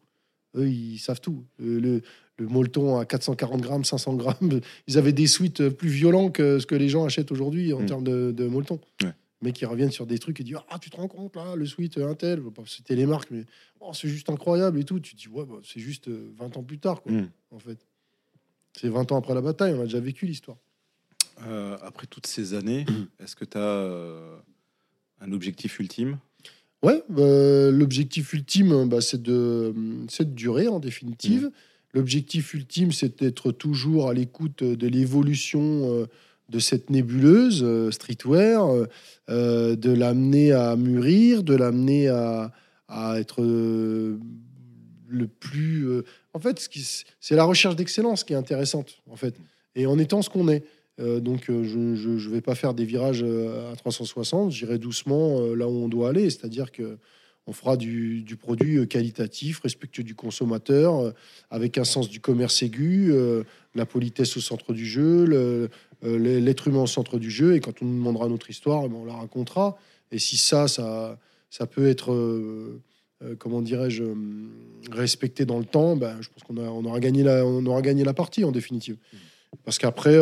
Eux ils savent tout. Euh, le, le molton à 440 grammes, 500 grammes, ils avaient des suites plus violents que ce que les gens achètent aujourd'hui en termes de, de. Ouais mais qui reviennent sur des trucs et disent Ah, tu te rends compte là, le suite Intel, c'était les marques, mais oh, c'est juste incroyable et tout. Tu te dis Ouais, bah, c'est juste 20 euh, ans plus tard, quoi, mm. en fait. C'est 20 ans après la bataille, on a déjà vécu l'histoire. Euh, après toutes ces années, mm. est-ce que tu as euh, un objectif ultime? Ouais, bah, l'objectif ultime, bah, c'est de, de durer en définitive. Mm. L'objectif ultime, c'est d'être toujours à l'écoute de l'évolution de cette nébuleuse euh, streetwear, euh, euh, de l'amener à mûrir, de l'amener à, être le plus. en fait, c'est la recherche d'excellence qui est intéressante, en fait. Et en étant ce qu'on est. donc, je ne vais pas faire des virages à 360, j'irai doucement là où on doit aller. C'est-à-dire que on fera du, produit qualitatif, respectueux du consommateur, avec un sens du commerce aigu, la politesse au centre du jeu, le, euh, l'être humain au centre du jeu. Et quand on nous demandera notre histoire, ben, on la racontera. Et si ça, ça, ça peut être, euh, euh, comment dirais-je, respecté dans le temps, ben, je pense qu'on on aura, gagné la, on aura gagné la partie en définitive. Parce qu'après,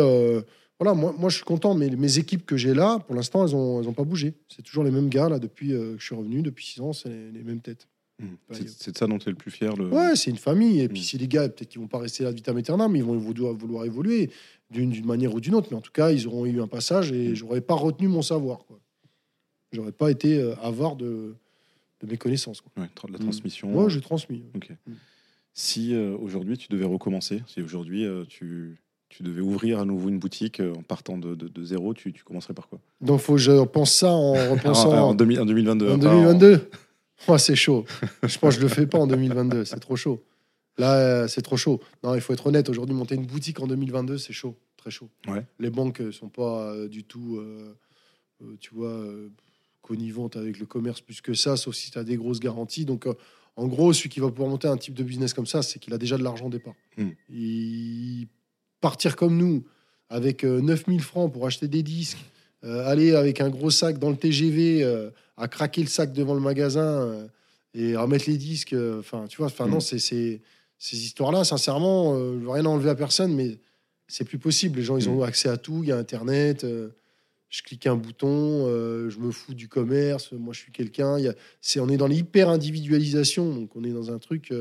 voilà, moi, moi je suis content, mais mes équipes que j'ai là, pour l'instant, elles n'ont elles ont pas bougé. C'est toujours les mêmes gars là depuis que je suis revenu, depuis six ans, c'est les, mêmes têtes. Mmh. C'est de ça dont tu es le plus fier. Le... Ouais, c'est une famille. Et puis, mmh. si les gars, peut-être qu'ils vont pas rester là de vitam aeternam, mais ils vont vouloir, vouloir évoluer d'une manière ou d'une autre. Mais en tout cas, ils auront eu un passage et j'aurais pas retenu mon savoir. Quoi. J'aurais pas été euh, avare de, de mes connaissances. Quoi. Ouais, de la transmission. Moi, j'ai transmis. Ok. Mm. Si euh, aujourd'hui tu devais recommencer, si aujourd'hui euh, tu, tu, devais ouvrir à nouveau une boutique en partant de, de, zéro, tu, tu, commencerais par quoi? Donc, faut que je pense ça en repensant. en, en, 2022. En 2022 C'est chaud. je pense que je le fais pas en 2022. C'est trop chaud. Là, euh, c'est trop chaud. Non, il faut être honnête. Aujourd'hui, monter une boutique en 2022, c'est chaud, très chaud. Les banques sont pas euh, du tout, euh, tu vois, connivantes avec le commerce plus que ça, sauf si tu as des grosses garanties. Donc, en gros, celui qui va pouvoir monter un type de business comme ça, c'est qu'il a déjà de l'argent au départ. Hmm. Partir comme nous, avec 9000 francs pour acheter des disques, aller avec un gros sac dans le TGV, à craquer le sac devant le magasin et remettre les disques. Enfin, tu vois, enfin, non, hmm. c'est ces histoires-là, sincèrement, euh, je veux rien enlever à personne, mais c'est plus possible. Les gens, ils ont mm. accès à tout. Il y a Internet. Euh, je clique un bouton, euh, je me fous du commerce. Moi, je suis quelqu'un. C'est, on est dans l'hyper individualisation, donc on est dans un truc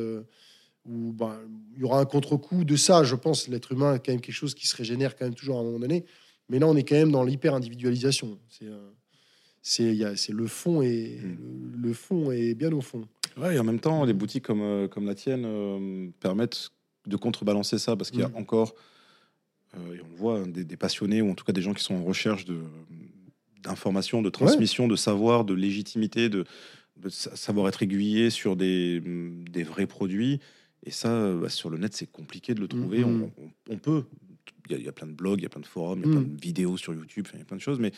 où ben, il y aura un contre-coup de ça. Je pense l'être humain est quand même quelque chose qui se régénère quand même toujours à un moment donné. Mais là, on est quand même dans l'hyper individualisation. C'est, c'est, c'est le fond et mm. le, fond est bien au fond. Ouais, et en même temps, les boutiques comme, euh, comme la tienne euh, permettent de contrebalancer ça parce qu'il y a mm. encore, euh, et on le voit, des, passionnés ou en tout cas des gens qui sont en recherche de, d'informations, de transmission, de savoir, de légitimité, de, savoir être aiguillé sur des, des vrais produits. Et ça, bah, sur le net, c'est compliqué de le trouver. Mm-hmm. On, peut. Il y, a, plein de blogs, il y a plein de forums, il y a plein mm. de vidéos sur YouTube, il y a plein de choses. Mais,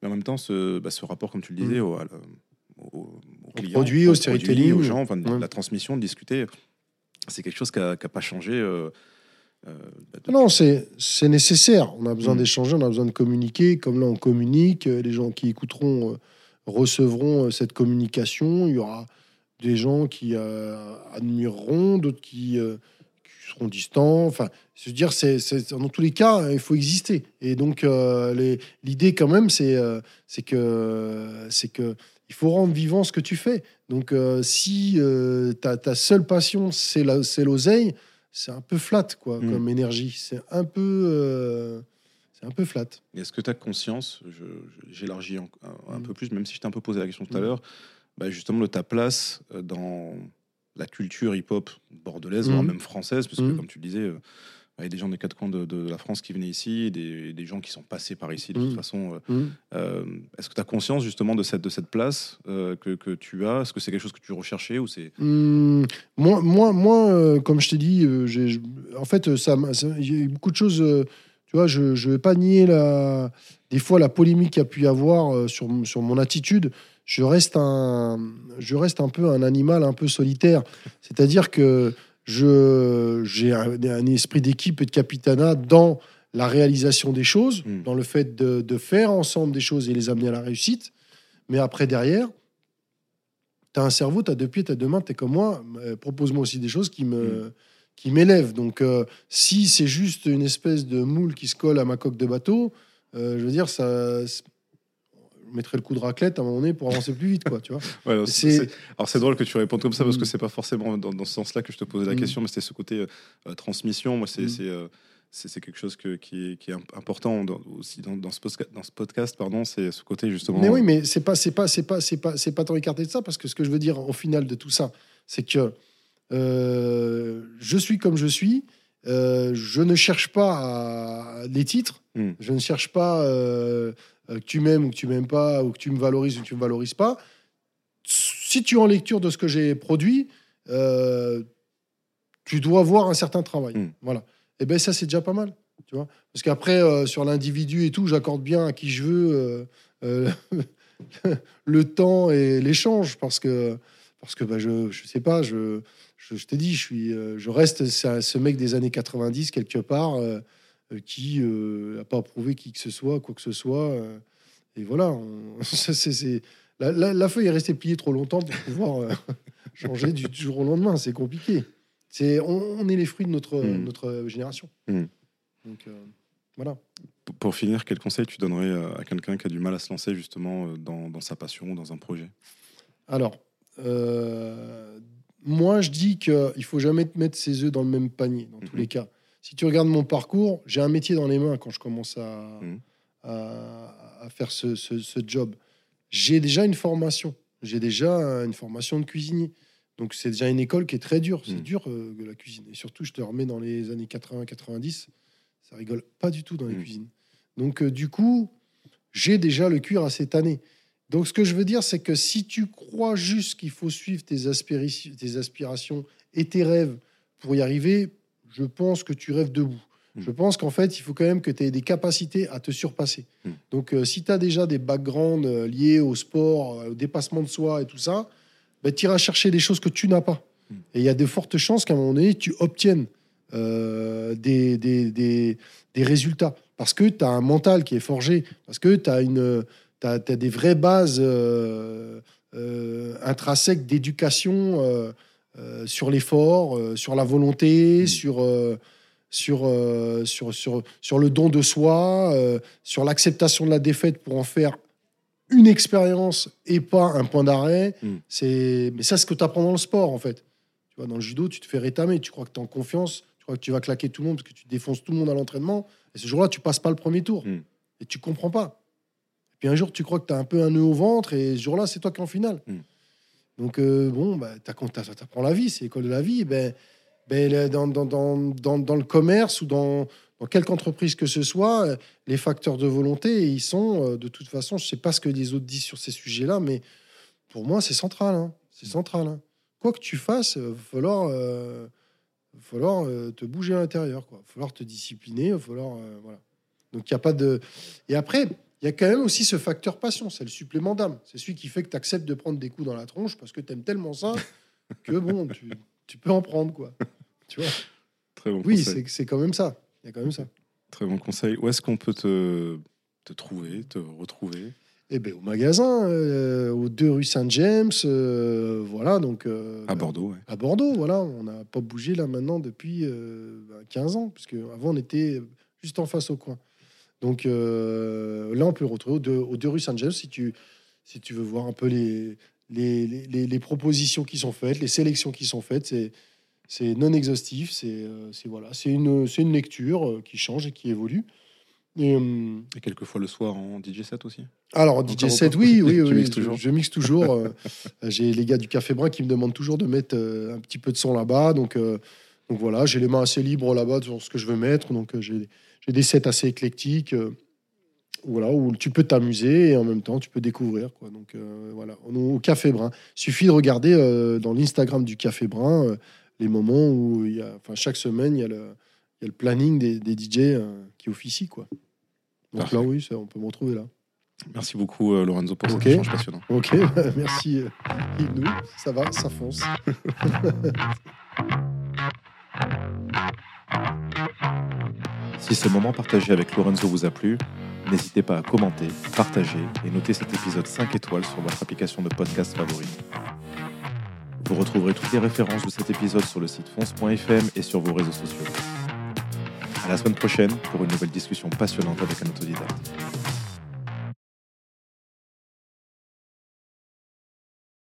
mais en même temps, ce, bah, ce rapport, comme tu le disais, mm. au, aux, clients, produits, au storytelling, aux gens, enfin, la transmission, de discuter. C'est quelque chose qui n'a pas changé. Euh, euh, non, c'est nécessaire. On a besoin mm. d'échanger, on a besoin de communiquer. Comme là, on communique. Les gens qui écouteront euh, recevront cette communication. Il y aura des gens qui admireront, d'autres qui, seront distants. Enfin, je veux dire, c'est dans tous les cas, il faut exister. Et donc, l'idée quand même, c'est c'est que c'est que il faut rendre vivant ce que tu fais. Donc, euh, si euh, ta, ta, seule passion, c'est l'oseille, c'est un peu flat, quoi, mm. comme énergie. C'est un peu... Euh, c'est un peu flat. Est-ce que tu as conscience, j'élargis un, mm. peu plus, même si je t'ai un peu posé la question tout à mm. l'heure, bah, justement de ta place dans, la culture hip-hop bordelaise, voire même française, parce que comme tu le disais, euh, il y a des gens des quatre coins de, de la France qui venaient ici, des, des gens qui sont passés par ici de toute Mhm. façon. euh, Mhm. euh, Est-ce que tu as conscience justement de cette, de cette place euh, que, que tu as? Est-ce que c'est quelque chose que tu recherchais ou c'est Hum, moi, moi, moi euh, comme je t'ai dit, j'ai- en fait, ça, ça- il y a eu beaucoup de choses. tu vois, je ne vais pas nier la, des fois la polémique qu'il y a pu y avoir sur, sur mon attitude. Je reste, un, je reste un peu un animal un peu solitaire. C'est-à-dire que j'ai un, un esprit d'équipe et de capitanat dans la réalisation des choses, Mm. dans le fait de, de faire ensemble des choses et les amener à la réussite. Mais après, derrière, tu as un cerveau, tu as deux pieds, tu as deux mains, tu es comme moi. euh, Propose-moi aussi des choses qui me. qui m'élèvent. Donc, euh, si c'est juste une espèce de moule qui se colle à ma coque de bateau, euh, je veux dire, ça, je mettrais le coup de raclette à un moment donné pour avancer plus vite, quoi, tu vois. Ouais, alors, c'est- C'est- c'est- alors c'est drôle que tu répondes comme ça parce que Mm. c'est pas forcément dans, dans ce sens-là que je te posais la Mm. question, mais c'était ce côté euh, euh, transmission. Moi, c'est Mm. c'est, euh, c'est- quelque chose que- qui, est, qui est imp- important dans- aussi dans, dans ce podcast, dans ce podcast, pardon, c'est ce côté justement. Mais oui, mais c'est pas, c'est pas, c'est pas, c'est pas, c'est pas tant écarté de ça parce que ce que je veux dire au final de tout ça, c'est que euh, je suis comme je suis. euh, je ne cherche pas à- les titres. Mm. Je ne cherche pas euh, que tu m'aimes ou que tu m'aimes pas ou que tu me valorises ou que tu me valorises pas. Si tu es en lecture de ce que j'ai produit, euh, tu dois voir un certain travail. Mm. Voilà. Et ben ça c'est déjà pas mal. Tu vois Parce qu'après euh, sur l'individu et tout, j'accorde bien à qui je veux. euh, euh, le temps et l'échange parce que parce que bah, je je sais pas je je, je t'ai dit je suis euh, je reste ce, mec des années 90 quelque part euh, euh, qui n'a pas approuvé qui que ce soit quoi que ce soit euh, et voilà on- ça, c'est c'est- la, la- la feuille est restée pliée trop longtemps pour pouvoir euh, changer du jour au lendemain c'est compliqué c'est on, on est les fruits de notre Mm. notre génération Mm. donc euh, voilà Pour finir, quel conseil tu donnerais euh, à quelqu'un qui a du mal à se lancer justement euh, dans, dans sa passion ou dans un projet? Alors, euh, moi, je dis qu'il faut jamais te mettre ses œufs dans le même panier, dans tous Mhm. les cas. Si tu regardes mon parcours, j'ai un métier dans les mains quand je commence à, Mhm. à, à faire ce, ce- ce job. J'ai déjà une formation. J'ai déjà une formation de cuisinier. Donc, c'est déjà une école qui est très dure. C'est Mhm. dur, euh, la cuisine. Et surtout, je te remets dans les années 80-90. Ça rigole pas du tout dans les Mhm. cuisines. Donc, euh, du coup, j'ai déjà le cuir assez tanné. Donc, ce que je veux dire, c'est que si tu crois juste qu'il faut suivre tes, aspirations- tes aspirations et tes rêves pour y arriver, je pense que tu rêves debout. Mm. Je pense qu'en fait, il faut quand même que tu aies des capacités à te surpasser. Mm. Donc, euh, si tu as déjà des backgrounds euh, liés au sport, euh, au dépassement de soi et tout ça, ben, tu iras chercher des choses que tu n'as pas. Mm. Et il y a de fortes chances qu'à un moment donné, tu obtiennes des, des, des- des résultats. Parce que tu as un mental qui est forgé, parce que tu as, as, des vraies bases intrinsèques d'éducation euh, sur l'effort, euh, sur la volonté, Mm. sur, euh, sur, sur, sur, sur le don de soi, sur l'acceptation de la défaite pour en faire une expérience et pas un point d'arrêt. Mm. C'est mais ça, c'est ce que tu apprends dans le sport, en fait. Tu vois, dans le judo, tu te fais rétamer, tu crois que tu es en confiance, tu crois que tu vas claquer tout le monde parce que tu défonces tout le monde à l'entraînement. Et ce jour-là, tu passes pas le premier tour. Mm. Et tu comprends pas. Et puis un jour, tu crois que tu as un peu un nœud au ventre et ce jour-là, c'est toi qui es en finale. Donc, euh, bon, bah, tu apprends la vie, c'est l'école de la vie. Ben, ben, dans, le commerce ou dans, quelque entreprise que ce soit, euh, les facteurs de volonté, ils sont, euh, de toute façon, je sais pas ce que les autres disent sur ces sujets-là, mais pour moi, c'est central. hein. C'est central. hein. Quoi que tu fasses, il va falloir, falloir te bouger à l'intérieur. Il va falloir te discipliner. Falloir. voilà. Donc, il n'y a pas de. Et après, il y a quand même aussi ce facteur passion. C'est le supplément d'âme. C'est celui qui fait que tu acceptes de prendre des coups dans la tronche parce que tu aimes tellement ça que, bon, tu, tu peux en prendre. quoi. Tu vois? Très bon Oui, conseil. c'est c'est quand même ça. Il y a quand même ça. Très bon conseil. Où est-ce qu'on peut te, te trouver, te retrouver? Eh ben, au magasin, euh, aux deux rue Saint-James, euh, voilà, donc euh, À Bordeaux, ouais. à Bordeaux, voilà, on n'a pas bougé là maintenant depuis euh, bah, 15 ans, puisque avant on était juste en face au coin. Donc euh, là, on peut le retrouver aux deux, aux deux rue Saint-James si tu, si tu veux voir un peu les, les, les, les- les propositions qui sont faites, les sélections qui sont faites. C'est, c'est non exhaustif, c'est, euh, c'est, voilà, c'est, une, c'est une lecture euh, qui change et qui évolue. Et, euh, Et quelquefois le soir en DJ set aussi. alors, Encore DJ 7, pas oui, oui, oui, mixes je- mixe toujours. euh, j'ai les gars du Café Brun qui me demandent toujours de mettre euh, un petit peu de son là-bas. Donc, donc voilà, j'ai les mains assez libres là-bas sur ce que je veux mettre. Donc, j'ai j'ai des sets assez éclectiques. euh, voilà, où tu peux t'amuser et en même temps tu peux découvrir. Quoi. Donc euh, voilà, au Café Brun. Suffit de regarder euh, dans l'Instagram du Café Brun les moments où il y a, enfin chaque semaine il y a le, il y a le planning des, des DJ qui officient quoi. Donc Parfait. là oui, ça, on peut me retrouver là. Merci beaucoup, euh, Lorenzo, pour Ok. cet échange passionnant. Ok, merci euh, ça va, ça fonce. Si ce moment partagé avec Lorenzo vous a plu, n'hésitez pas à commenter, partager et noter cet épisode 5 étoiles sur votre application de podcast favori. Vous retrouverez toutes les références de cet épisode sur le site fonce.fm et sur vos réseaux sociaux. À la semaine prochaine pour une nouvelle discussion passionnante avec un autodidacte.